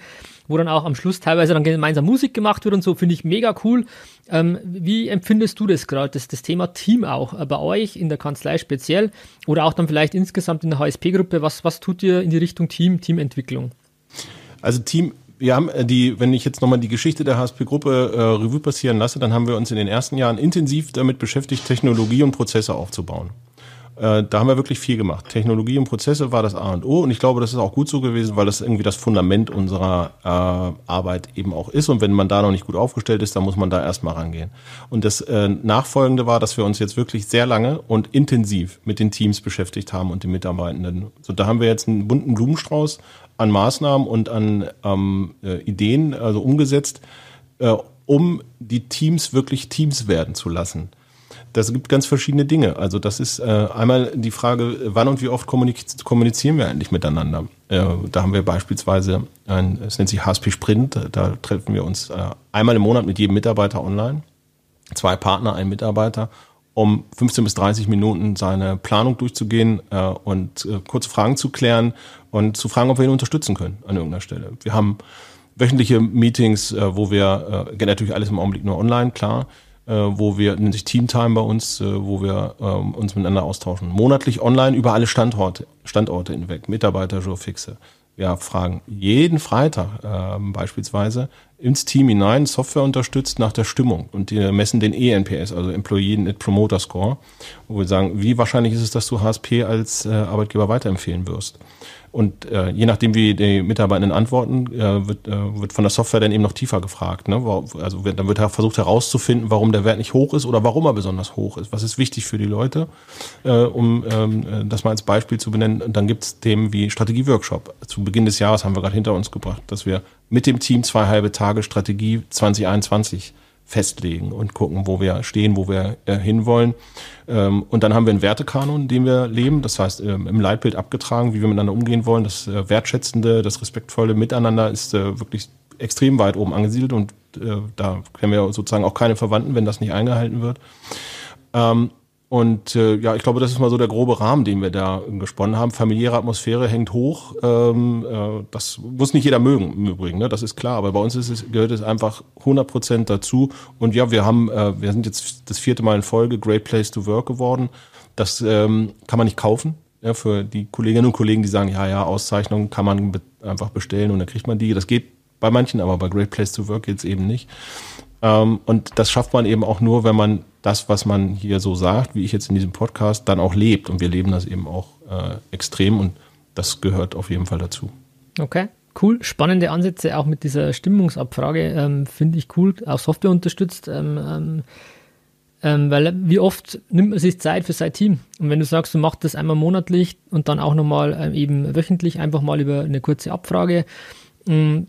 wo dann auch am Schluss teilweise dann gemeinsam Musik gemacht wird und so, finde ich mega cool. Ähm, wie empfindest du das gerade, das, das Thema Team auch äh, bei euch in der Kanzlei speziell oder auch dann vielleicht insgesamt in der HSP-Gruppe? Was, was tut ihr in die Richtung Team, Teamentwicklung? Also Team, wir haben äh, die, wenn ich jetzt nochmal die Geschichte der HSP-Gruppe äh, Revue passieren lasse, dann haben wir uns in den ersten Jahren intensiv damit beschäftigt, Technologie und Prozesse aufzubauen. Äh, da haben wir wirklich viel gemacht. Technologie und Prozesse war das A und O und ich glaube, das ist auch gut so gewesen, weil das irgendwie das Fundament unserer äh, Arbeit eben auch ist und wenn man da noch nicht gut aufgestellt ist, dann muss man da erstmal rangehen. Und das äh, Nachfolgende war, dass wir uns jetzt wirklich sehr lange und intensiv mit den Teams beschäftigt haben und den Mitarbeitenden. So, da haben wir jetzt einen bunten Blumenstrauß an Maßnahmen und an ähm, äh, Ideen also umgesetzt, äh, um die Teams wirklich Teams werden zu lassen das gibt ganz verschiedene Dinge. Also das ist äh, einmal die Frage, wann und wie oft kommunizieren wir eigentlich miteinander. Äh, da haben wir beispielsweise, ein, es nennt sich HSP Sprint, da treffen wir uns äh, einmal im Monat mit jedem Mitarbeiter online, zwei Partner, ein Mitarbeiter, um 15 bis 30 Minuten seine Planung durchzugehen äh, und äh, kurze Fragen zu klären und zu fragen, ob wir ihn unterstützen können an irgendeiner Stelle. Wir haben wöchentliche Meetings, äh, wo wir, äh, geht natürlich alles im Augenblick nur online, klar, wo wir, nennt sich Teamtime bei uns, äh, wo wir äh, uns miteinander austauschen. Monatlich online über alle Standorte, Standorte hinweg, Mitarbeiter, Fixe. Wir fragen jeden Freitag äh, beispielsweise ins Team hinein, Software unterstützt nach der Stimmung und die messen den ENPS, also Employee Net Promoter Score, wo wir sagen, wie wahrscheinlich ist es, dass du HSP als äh, Arbeitgeber weiterempfehlen wirst. Und äh, je nachdem, wie die Mitarbeitenden antworten, äh, wird, äh, wird von der Software dann eben noch tiefer gefragt. Ne? Also wird, dann wird versucht herauszufinden, warum der Wert nicht hoch ist oder warum er besonders hoch ist. Was ist wichtig für die Leute, äh, um ähm, äh, das mal als Beispiel zu benennen. Und dann gibt es Themen wie Strategieworkshop. Zu Beginn des Jahres haben wir gerade hinter uns gebracht, dass wir mit dem Team zwei halbe Tage Strategie 2021 festlegen und gucken, wo wir stehen, wo wir äh, hinwollen. Ähm, und dann haben wir einen Wertekanon, den wir leben. Das heißt, ähm, im Leitbild abgetragen, wie wir miteinander umgehen wollen. Das äh, wertschätzende, das respektvolle Miteinander ist äh, wirklich extrem weit oben angesiedelt und äh, da kennen wir sozusagen auch keine Verwandten, wenn das nicht eingehalten wird. Ähm, und äh, ja, ich glaube, das ist mal so der grobe Rahmen, den wir da gesponnen haben. Familiäre Atmosphäre hängt hoch. Ähm, äh, das muss nicht jeder mögen im Übrigen, ne? das ist klar. Aber bei uns ist es, gehört es einfach 100 Prozent dazu. Und ja, wir haben, äh, wir sind jetzt das vierte Mal in Folge Great Place to Work geworden. Das ähm, kann man nicht kaufen. Ja, für die Kolleginnen und Kollegen, die sagen, ja, ja, Auszeichnungen kann man be einfach bestellen und dann kriegt man die. Das geht bei manchen, aber bei Great Place to Work geht's eben nicht. Ähm, und das schafft man eben auch nur, wenn man das, was man hier so sagt, wie ich jetzt in diesem Podcast, dann auch lebt. Und wir leben das eben auch äh, extrem und das gehört auf jeden Fall dazu. Okay. Cool, spannende Ansätze auch mit dieser Stimmungsabfrage, ähm, finde ich cool, auch Software unterstützt. Ähm, ähm, ähm, weil wie oft nimmt man sich Zeit für sein Team? Und wenn du sagst, du machst das einmal monatlich und dann auch nochmal äh, eben wöchentlich einfach mal über eine kurze Abfrage, mh,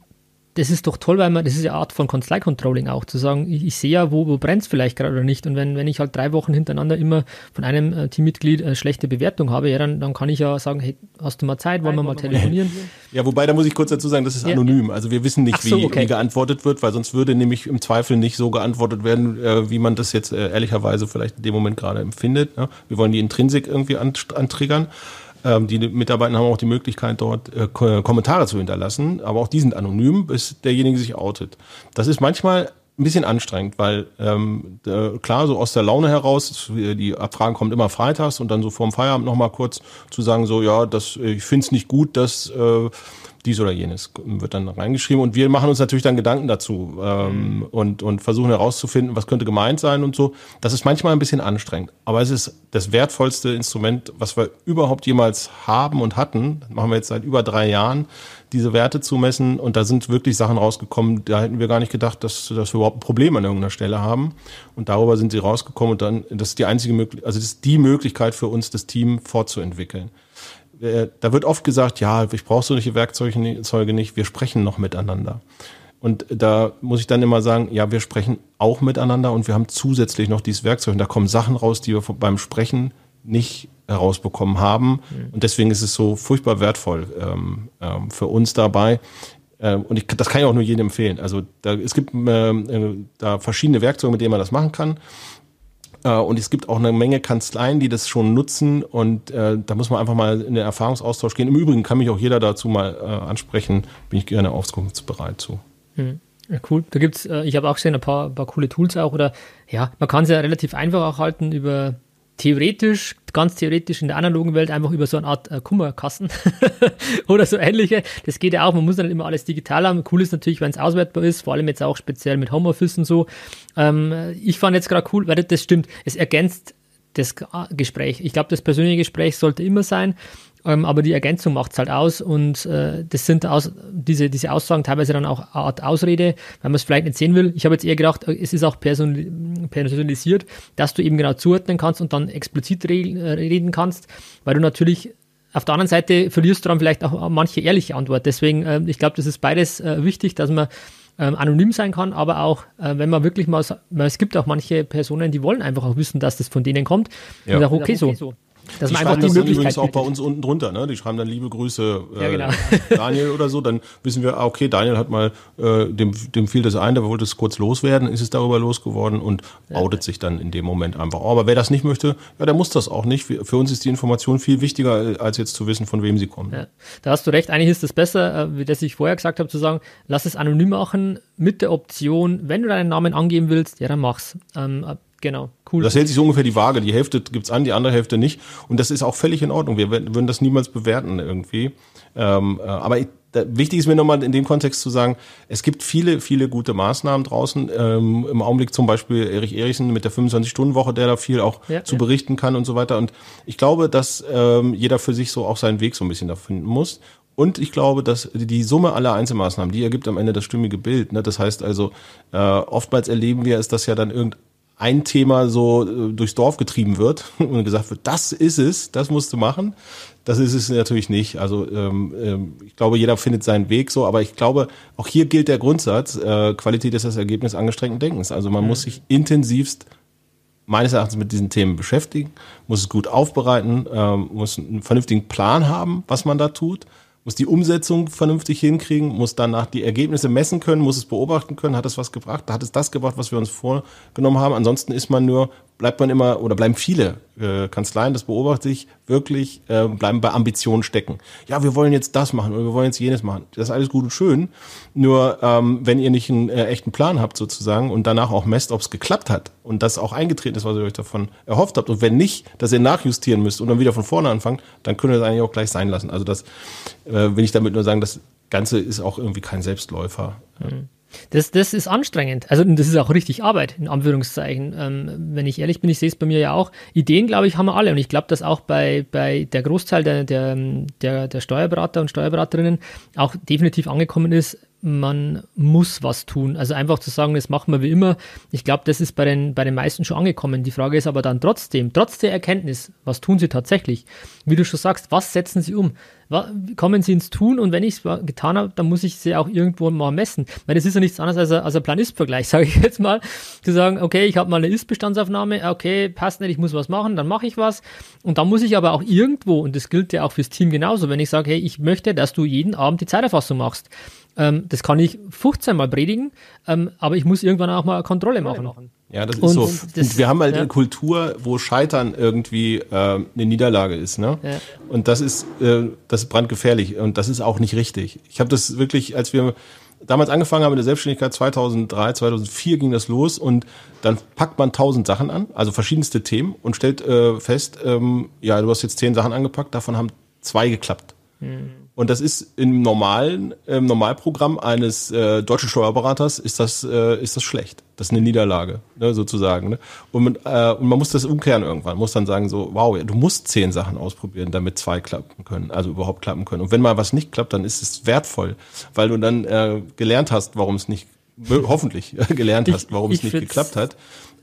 das ist doch toll, weil man, das ist eine Art von Kanzlei-Controlling auch, zu sagen, ich, ich sehe ja, wo, wo brennt es vielleicht gerade oder nicht. Und wenn, wenn ich halt drei Wochen hintereinander immer von einem äh, Teammitglied eine schlechte Bewertung habe, ja, dann, dann kann ich ja sagen, hey, hast du mal Zeit, wollen wir mal telefonieren? Ja, wobei, da muss ich kurz dazu sagen, das ist ja. anonym. Also wir wissen nicht, so, wie, okay. wie, geantwortet wird, weil sonst würde nämlich im Zweifel nicht so geantwortet werden, äh, wie man das jetzt äh, ehrlicherweise vielleicht in dem Moment gerade empfindet. Ne? Wir wollen die Intrinsik irgendwie antriggern. Ähm, die Mitarbeiter haben auch die Möglichkeit, dort äh, Kommentare zu hinterlassen, aber auch die sind anonym, bis derjenige sich outet. Das ist manchmal ein bisschen anstrengend, weil ähm, äh, klar, so aus der Laune heraus, die Abfragen kommt immer freitags und dann so vorm Feierabend nochmal kurz zu sagen, so ja, das, ich finde es nicht gut, dass äh, dies oder jenes wird dann reingeschrieben und wir machen uns natürlich dann Gedanken dazu ähm, mhm. und, und versuchen herauszufinden, was könnte gemeint sein und so. Das ist manchmal ein bisschen anstrengend, aber es ist das wertvollste Instrument, was wir überhaupt jemals haben und hatten. Das machen wir jetzt seit über drei Jahren, diese Werte zu messen und da sind wirklich Sachen rausgekommen, da hätten wir gar nicht gedacht, dass, dass wir überhaupt ein Problem an irgendeiner Stelle haben und darüber sind sie rausgekommen und dann, das ist die einzige Möglichkeit, also das ist die Möglichkeit für uns, das Team fortzuentwickeln. Äh, da wird oft gesagt, ja, ich brauche solche Werkzeuge nicht, wir sprechen noch miteinander. Und da muss ich dann immer sagen, ja, wir sprechen auch miteinander und wir haben zusätzlich noch dieses Werkzeug. Und da kommen Sachen raus, die wir beim Sprechen nicht herausbekommen haben. Mhm. Und deswegen ist es so furchtbar wertvoll ähm, ähm, für uns dabei. Ähm, und ich, das kann ich auch nur jedem empfehlen. Also da, es gibt ähm, äh, da verschiedene Werkzeuge, mit denen man das machen kann. Äh, und es gibt auch eine Menge Kanzleien, die das schon nutzen. Und äh, da muss man einfach mal in den Erfahrungsaustausch gehen. Im Übrigen kann mich auch jeder dazu mal äh, ansprechen. Bin ich gerne auskunftsbereit zu. Hm. Ja, cool. Da gibt's, äh, ich habe auch gesehen, ein paar, paar coole Tools auch. Oder ja, man kann es ja relativ einfach auch halten über theoretisch, ganz theoretisch in der analogen Welt einfach über so eine Art äh, Kummerkassen *laughs* oder so ähnliche. Das geht ja auch, man muss dann immer alles digital haben. Cool ist natürlich, wenn es auswertbar ist, vor allem jetzt auch speziell mit Homeoffice und so. Ähm, ich fand jetzt gerade cool, weil das stimmt, es ergänzt das Gespräch. Ich glaube, das persönliche Gespräch sollte immer sein. Ähm, aber die Ergänzung macht es halt aus und äh, das sind aus, diese, diese Aussagen teilweise dann auch eine Art Ausrede, wenn man es vielleicht nicht sehen will. Ich habe jetzt eher gedacht, äh, es ist auch personalisiert, dass du eben genau zuordnen kannst und dann explizit re äh, reden kannst, weil du natürlich auf der anderen Seite verlierst du dann vielleicht auch manche ehrliche Antwort. Deswegen, äh, ich glaube, das ist beides äh, wichtig, dass man ähm, anonym sein kann, aber auch, äh, wenn man wirklich mal, es gibt auch manche Personen, die wollen einfach auch wissen, dass das von denen kommt. Ja. Und auch okay, okay so. Das die schreiben das übrigens auch bei uns unten drunter, ne? Die schreiben dann liebe Grüße äh, ja, genau. *laughs* Daniel oder so, dann wissen wir, ah, okay, Daniel hat mal, äh, dem, dem fiel das ein, der wollte es kurz loswerden, ist es darüber losgeworden und ja. outet sich dann in dem Moment einfach. Aber wer das nicht möchte, ja, der muss das auch nicht. Für uns ist die Information viel wichtiger, als jetzt zu wissen, von wem sie kommt. Ja. Da hast du recht, eigentlich ist es besser, äh, wie das ich vorher gesagt habe, zu sagen, lass es anonym machen mit der Option, wenn du deinen Namen angeben willst, ja, dann mach's. Ähm, Genau, cool. Das hält sich so ungefähr die Waage. Die Hälfte gibt's an, die andere Hälfte nicht. Und das ist auch völlig in Ordnung. Wir würden das niemals bewerten irgendwie. Ähm, äh, aber ich, da, wichtig ist mir nochmal in dem Kontext zu sagen, es gibt viele, viele gute Maßnahmen draußen. Ähm, Im Augenblick zum Beispiel Erich Erichsen mit der 25-Stunden-Woche, der da viel auch ja, zu ja. berichten kann und so weiter. Und ich glaube, dass ähm, jeder für sich so auch seinen Weg so ein bisschen da finden muss. Und ich glaube, dass die Summe aller Einzelmaßnahmen, die ergibt am Ende das stimmige Bild. Ne? Das heißt also, äh, oftmals erleben wir es, dass ja dann irgendein ein Thema so äh, durchs Dorf getrieben wird *laughs* und gesagt wird, das ist es, das musst du machen. Das ist es natürlich nicht. Also ähm, ähm, ich glaube, jeder findet seinen Weg so, aber ich glaube, auch hier gilt der Grundsatz, äh, Qualität ist das Ergebnis angestrengten Denkens. Also man mhm. muss sich intensivst meines Erachtens mit diesen Themen beschäftigen, muss es gut aufbereiten, ähm, muss einen vernünftigen Plan haben, was man da tut muss die Umsetzung vernünftig hinkriegen, muss danach die Ergebnisse messen können, muss es beobachten können, hat es was gebracht, hat es das gebracht, was wir uns vorgenommen haben. Ansonsten ist man nur, bleibt man immer oder bleiben viele äh, Kanzleien, das beobachte ich wirklich, äh, bleiben bei Ambitionen stecken. Ja, wir wollen jetzt das machen oder wir wollen jetzt jenes machen. Das ist alles gut und schön. Nur ähm, wenn ihr nicht einen äh, echten Plan habt sozusagen und danach auch messt, ob es geklappt hat und das auch eingetreten ist, was ihr euch davon erhofft habt und wenn nicht, dass ihr nachjustieren müsst und dann wieder von vorne anfangen, dann könnt ihr das eigentlich auch gleich sein lassen. Also das äh, will ich damit nur sagen, das Ganze ist auch irgendwie kein Selbstläufer. Mhm. Das, das ist anstrengend. Also das ist auch richtig Arbeit, in Anführungszeichen. Ähm, wenn ich ehrlich bin, ich sehe es bei mir ja auch. Ideen, glaube ich, haben wir alle. Und ich glaube, dass auch bei, bei der Großteil der, der, der, der Steuerberater und Steuerberaterinnen auch definitiv angekommen ist, man muss was tun. Also einfach zu sagen, das machen wir wie immer. Ich glaube, das ist bei den, bei den meisten schon angekommen. Die Frage ist aber dann trotzdem, trotz der Erkenntnis, was tun sie tatsächlich? Wie du schon sagst, was setzen sie um? Kommen sie ins Tun und wenn ich es getan habe, dann muss ich sie auch irgendwo mal messen. Weil das ist ja nichts anderes als ein, als ein Plan-Ist-Vergleich, *laughs* sage ich jetzt mal. Zu sagen, okay, ich habe mal eine Ist-Bestandsaufnahme, okay, passt nicht, ich muss was machen, dann mache ich was. Und dann muss ich aber auch irgendwo, und das gilt ja auch fürs Team genauso, wenn ich sage, hey, ich möchte, dass du jeden Abend die Zeiterfassung machst. Ähm, das kann ich 15 Mal predigen, ähm, aber ich muss irgendwann auch mal Kontrolle machen. Ja, das ist und so. Das, und wir haben halt ja. eine Kultur, wo Scheitern irgendwie äh, eine Niederlage ist. Ne? Ja. Und das ist, äh, das ist brandgefährlich und das ist auch nicht richtig. Ich habe das wirklich, als wir damals angefangen haben in der Selbstständigkeit, 2003, 2004 ging das los und dann packt man tausend Sachen an, also verschiedenste Themen und stellt äh, fest, ähm, ja, du hast jetzt zehn Sachen angepackt, davon haben zwei geklappt. Hm. Und das ist im normalen im Normalprogramm eines äh, deutschen Steuerberaters ist das äh, ist das schlecht. Das ist eine Niederlage, ne, sozusagen. Ne? Und, man, äh, und man muss das umkehren irgendwann. Muss dann sagen so, wow, du musst zehn Sachen ausprobieren, damit zwei klappen können, also überhaupt klappen können. Und wenn mal was nicht klappt, dann ist es wertvoll, weil du dann äh, gelernt hast, warum es nicht hoffentlich *laughs* gelernt hast, warum ich, ich es nicht geklappt hat.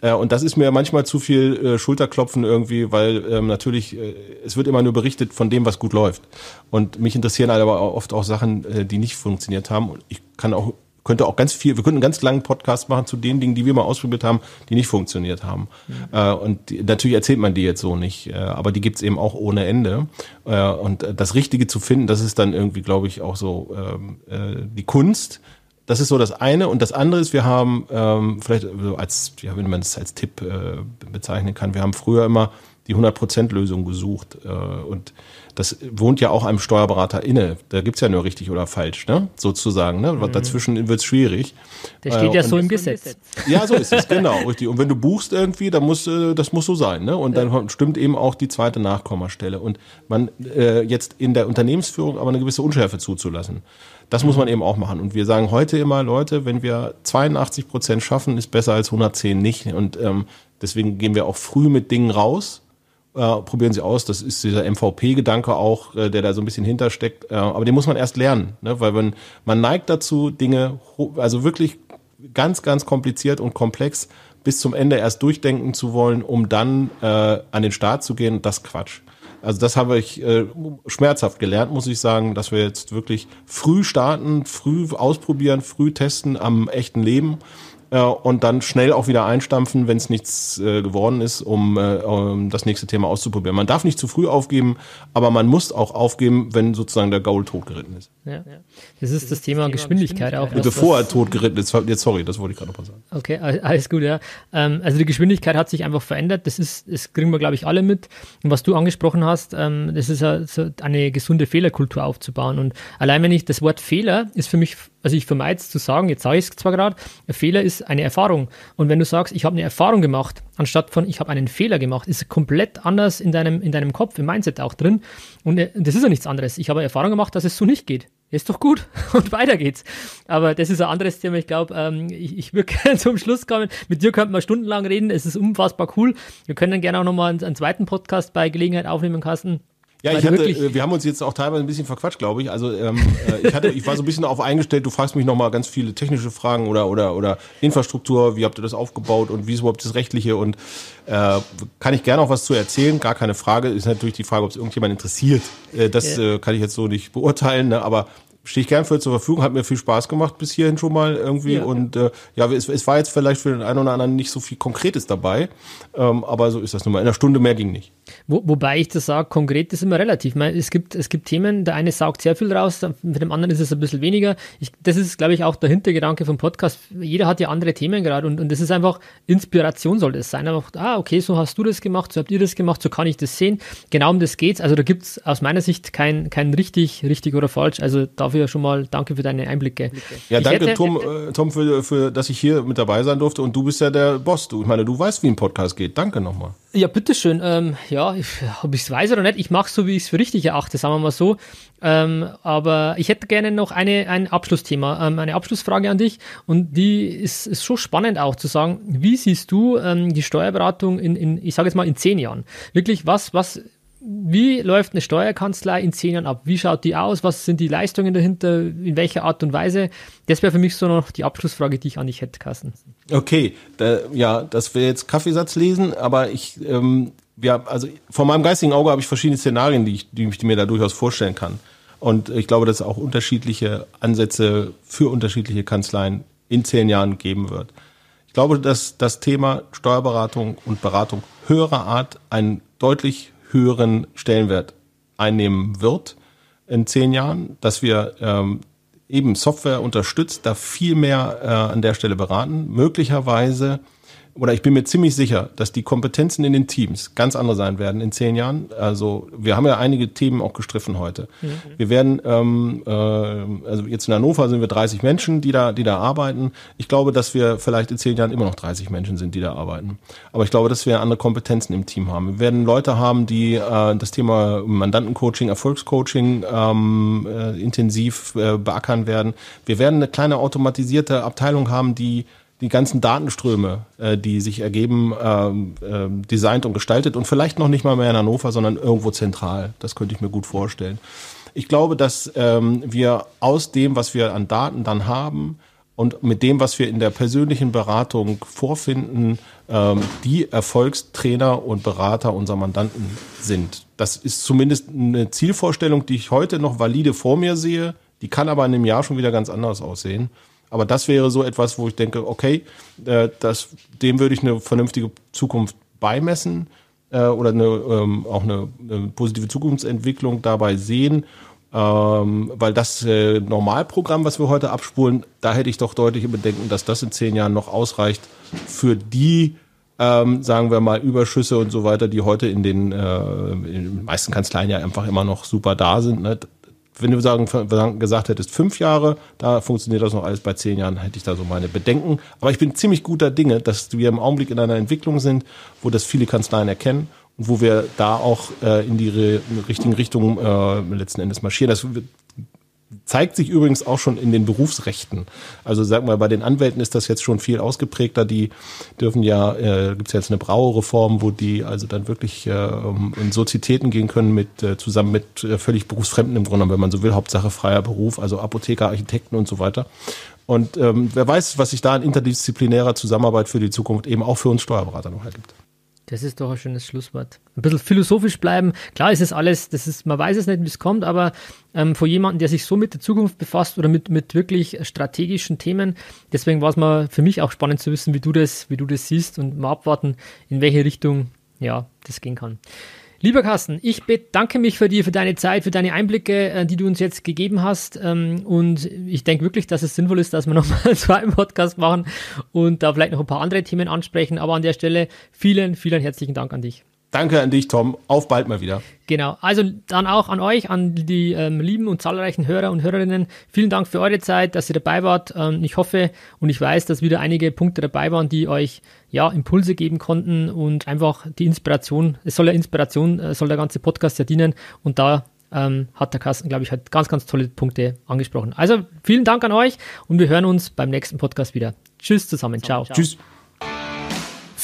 Äh, und das ist mir manchmal zu viel äh, Schulterklopfen irgendwie, weil ähm, natürlich, äh, es wird immer nur berichtet von dem, was gut läuft. Und mich interessieren halt aber oft auch Sachen, die nicht funktioniert haben. Und ich kann auch, könnte auch ganz viel, wir könnten einen ganz langen Podcast machen zu den Dingen, die wir mal ausprobiert haben, die nicht funktioniert haben. Mhm. Und die, natürlich erzählt man die jetzt so nicht, aber die gibt's eben auch ohne Ende. Und das Richtige zu finden, das ist dann irgendwie, glaube ich, auch so ähm, äh, die Kunst das ist so das eine. Und das andere ist, wir haben ähm, vielleicht so als, ja, wenn man es als Tipp äh, bezeichnen kann, wir haben früher immer die 100%-Lösung gesucht. Äh, und das wohnt ja auch einem Steuerberater inne. Da gibt's ja nur richtig oder falsch, ne? sozusagen. Ne? Mhm. Dazwischen wird's schwierig. Der steht äh, ja so im Gesetz. Ja, so ist es, *laughs* genau, richtig. Und wenn du buchst irgendwie, dann muss äh, das muss so sein. Ne? Und dann stimmt eben auch die zweite Nachkommastelle. Und man äh, jetzt in der Unternehmensführung aber eine gewisse Unschärfe zuzulassen. Das muss man eben auch machen. Und wir sagen heute immer, Leute, wenn wir 82 Prozent schaffen, ist besser als 110 nicht. Und ähm, deswegen gehen wir auch früh mit Dingen raus. Äh, probieren sie aus. Das ist dieser MVP-Gedanke auch, äh, der da so ein bisschen hintersteckt. Äh, aber den muss man erst lernen, ne? weil wenn man neigt dazu, Dinge, also wirklich ganz, ganz kompliziert und komplex bis zum Ende erst durchdenken zu wollen, um dann äh, an den Start zu gehen, das Quatsch. Also das habe ich äh, schmerzhaft gelernt, muss ich sagen, dass wir jetzt wirklich früh starten, früh ausprobieren, früh testen am echten Leben äh, und dann schnell auch wieder einstampfen, wenn es nichts äh, geworden ist, um, äh, um das nächste Thema auszuprobieren. Man darf nicht zu früh aufgeben, aber man muss auch aufgeben, wenn sozusagen der Gaul totgeritten ist. Ja. Das ist das, das Thema, Thema Geschwindigkeit, auch. Bevor er totgeritten ist, jetzt sorry, das wollte ich gerade noch mal sagen. Okay, alles gut, ja. Ähm, also die Geschwindigkeit hat sich einfach verändert. Das ist, das kriegen wir, glaube ich, alle mit. Und was du angesprochen hast, ähm, das ist ja so eine gesunde Fehlerkultur aufzubauen. Und allein wenn ich das Wort Fehler ist für mich also ich vermeide es zu sagen, jetzt sage ich es zwar gerade, ein Fehler ist eine Erfahrung. Und wenn du sagst, ich habe eine Erfahrung gemacht, anstatt von ich habe einen Fehler gemacht, ist komplett anders in deinem, in deinem Kopf, im Mindset auch drin. Und äh, das ist ja nichts anderes. Ich habe Erfahrung gemacht, dass es so nicht geht. Ist doch gut. *laughs* Und weiter geht's. Aber das ist ein anderes Thema. Ich glaube, ähm, ich, ich würde *laughs* gerne zum Schluss kommen. Mit dir könnten wir stundenlang reden. Es ist unfassbar cool. Wir können dann gerne auch nochmal einen, einen zweiten Podcast bei Gelegenheit aufnehmen, Carsten. Ja, ich hatte, äh, wir haben uns jetzt auch teilweise ein bisschen verquatscht, glaube ich. Also ähm, äh, ich hatte, ich war so ein bisschen auf eingestellt. Du fragst mich noch mal ganz viele technische Fragen oder oder oder Infrastruktur. Wie habt ihr das aufgebaut und wie ist überhaupt das rechtliche und äh, kann ich gerne auch was zu erzählen? Gar keine Frage. Ist natürlich die Frage, ob es irgendjemand interessiert. Äh, das äh, kann ich jetzt so nicht beurteilen. Ne? Aber stehe ich gern für zur Verfügung, hat mir viel Spaß gemacht bis hierhin schon mal irgendwie. Ja, und äh, ja, es, es, war jetzt vielleicht für den einen oder anderen nicht so viel Konkretes dabei, ähm, aber so ist das nun mal. In einer Stunde mehr ging nicht. Wo, wobei ich das sage, konkret ist immer relativ. Meine, es, gibt, es gibt Themen, der eine saugt sehr viel raus, mit dem anderen ist es ein bisschen weniger. Ich, das ist, glaube ich, auch der Hintergedanke vom Podcast. Jeder hat ja andere Themen gerade und, und das ist einfach Inspiration soll das sein. Einfach, ah, okay, so hast du das gemacht, so habt ihr das gemacht, so kann ich das sehen. Genau um das geht's. Also da gibt es aus meiner Sicht kein, kein richtig, richtig oder falsch. Also da dafür schon mal danke für deine Einblicke. Ja, ich danke hätte, Tom, äh, Tom für, für, dass ich hier mit dabei sein durfte und du bist ja der Boss. Du, ich meine, du weißt, wie ein Podcast geht. Danke nochmal. Ja, bitteschön. Ähm, ja, ob ich es weiß oder nicht, ich mache so, wie ich es für richtig erachte, sagen wir mal so. Ähm, aber ich hätte gerne noch eine, ein Abschlussthema, ähm, eine Abschlussfrage an dich. Und die ist, ist schon spannend auch zu sagen, wie siehst du ähm, die Steuerberatung in, in ich sage jetzt mal, in zehn Jahren? Wirklich, was, was wie läuft eine Steuerkanzlei in zehn Jahren ab? Wie schaut die aus? Was sind die Leistungen dahinter? In welcher Art und Weise? Das wäre für mich so noch die Abschlussfrage, die ich an dich hätte, Carsten. Okay, da, ja, das wäre jetzt Kaffeesatz lesen, aber ich, ähm, ja, also vor meinem geistigen Auge habe ich verschiedene Szenarien, die ich, die ich mir da durchaus vorstellen kann. Und ich glaube, dass es auch unterschiedliche Ansätze für unterschiedliche Kanzleien in zehn Jahren geben wird. Ich glaube, dass das Thema Steuerberatung und Beratung höherer Art ein deutlich höheren Stellenwert einnehmen wird in zehn Jahren, dass wir ähm, eben Software unterstützt, da viel mehr äh, an der Stelle beraten, möglicherweise oder ich bin mir ziemlich sicher, dass die Kompetenzen in den Teams ganz andere sein werden in zehn Jahren. Also wir haben ja einige Themen auch gestriffen heute. Mhm. Wir werden, ähm, äh, also jetzt in Hannover sind wir 30 Menschen, die da, die da arbeiten. Ich glaube, dass wir vielleicht in zehn Jahren immer noch 30 Menschen sind, die da arbeiten. Aber ich glaube, dass wir andere Kompetenzen im Team haben. Wir werden Leute haben, die äh, das Thema Mandantencoaching, Erfolgscoaching ähm, äh, intensiv äh, beackern werden. Wir werden eine kleine automatisierte Abteilung haben, die die ganzen Datenströme, äh, die sich ergeben, ähm, äh, designt und gestaltet und vielleicht noch nicht mal mehr in Hannover, sondern irgendwo zentral. Das könnte ich mir gut vorstellen. Ich glaube, dass ähm, wir aus dem, was wir an Daten dann haben und mit dem, was wir in der persönlichen Beratung vorfinden, ähm, die Erfolgstrainer und Berater unserer Mandanten sind. Das ist zumindest eine Zielvorstellung, die ich heute noch valide vor mir sehe. Die kann aber in einem Jahr schon wieder ganz anders aussehen. Aber das wäre so etwas, wo ich denke, okay, äh, das, dem würde ich eine vernünftige Zukunft beimessen äh, oder eine, ähm, auch eine, eine positive Zukunftsentwicklung dabei sehen. Ähm, weil das äh, Normalprogramm, was wir heute abspulen, da hätte ich doch deutliche Bedenken, dass das in zehn Jahren noch ausreicht für die, ähm, sagen wir mal, Überschüsse und so weiter, die heute in den, äh, in den meisten Kanzleien ja einfach immer noch super da sind. Ne? Wenn du sagen, gesagt hättest, fünf Jahre, da funktioniert das noch alles, bei zehn Jahren hätte ich da so meine Bedenken. Aber ich bin ziemlich guter Dinge, dass wir im Augenblick in einer Entwicklung sind, wo das viele Kanzleien erkennen und wo wir da auch äh, in die richtigen Richtungen äh, letzten Endes marschieren. Das zeigt sich übrigens auch schon in den Berufsrechten. Also sag mal, bei den Anwälten ist das jetzt schon viel ausgeprägter. Die dürfen ja, äh, gibt jetzt eine Brauereform, wo die also dann wirklich äh, in Sozietäten gehen können mit äh, zusammen mit äh, völlig Berufsfremden im Grunde, wenn man so will, Hauptsache freier Beruf, also Apotheker, Architekten und so weiter. Und ähm, wer weiß, was sich da in interdisziplinärer Zusammenarbeit für die Zukunft eben auch für uns Steuerberater noch ergibt. Das ist doch ein schönes Schlusswort. Ein bisschen philosophisch bleiben. Klar ist es alles, das ist, man weiß es nicht, wie es kommt, aber ähm, vor jemandem, der sich so mit der Zukunft befasst oder mit, mit wirklich strategischen Themen, deswegen war es mal für mich auch spannend zu wissen, wie du das, wie du das siehst und mal abwarten, in welche Richtung ja, das gehen kann. Lieber Carsten, ich bedanke mich für dir, für deine Zeit, für deine Einblicke, äh, die du uns jetzt gegeben hast. Ähm, und ich denke wirklich, dass es sinnvoll ist, dass wir *laughs* nochmal einen Podcast machen und da vielleicht noch ein paar andere Themen ansprechen. Aber an der Stelle vielen, vielen herzlichen Dank an dich. Danke an dich, Tom. Auf bald mal wieder. Genau. Also dann auch an euch, an die ähm, lieben und zahlreichen Hörer und Hörerinnen. Vielen Dank für eure Zeit, dass ihr dabei wart. Ähm, ich hoffe und ich weiß, dass wieder einige Punkte dabei waren, die euch ja Impulse geben konnten und einfach die Inspiration. Es soll ja Inspiration, äh, soll der ganze Podcast ja dienen. Und da ähm, hat der Carsten, glaube ich, halt ganz, ganz tolle Punkte angesprochen. Also vielen Dank an euch und wir hören uns beim nächsten Podcast wieder. Tschüss zusammen. Ciao. Ciao. Tschüss.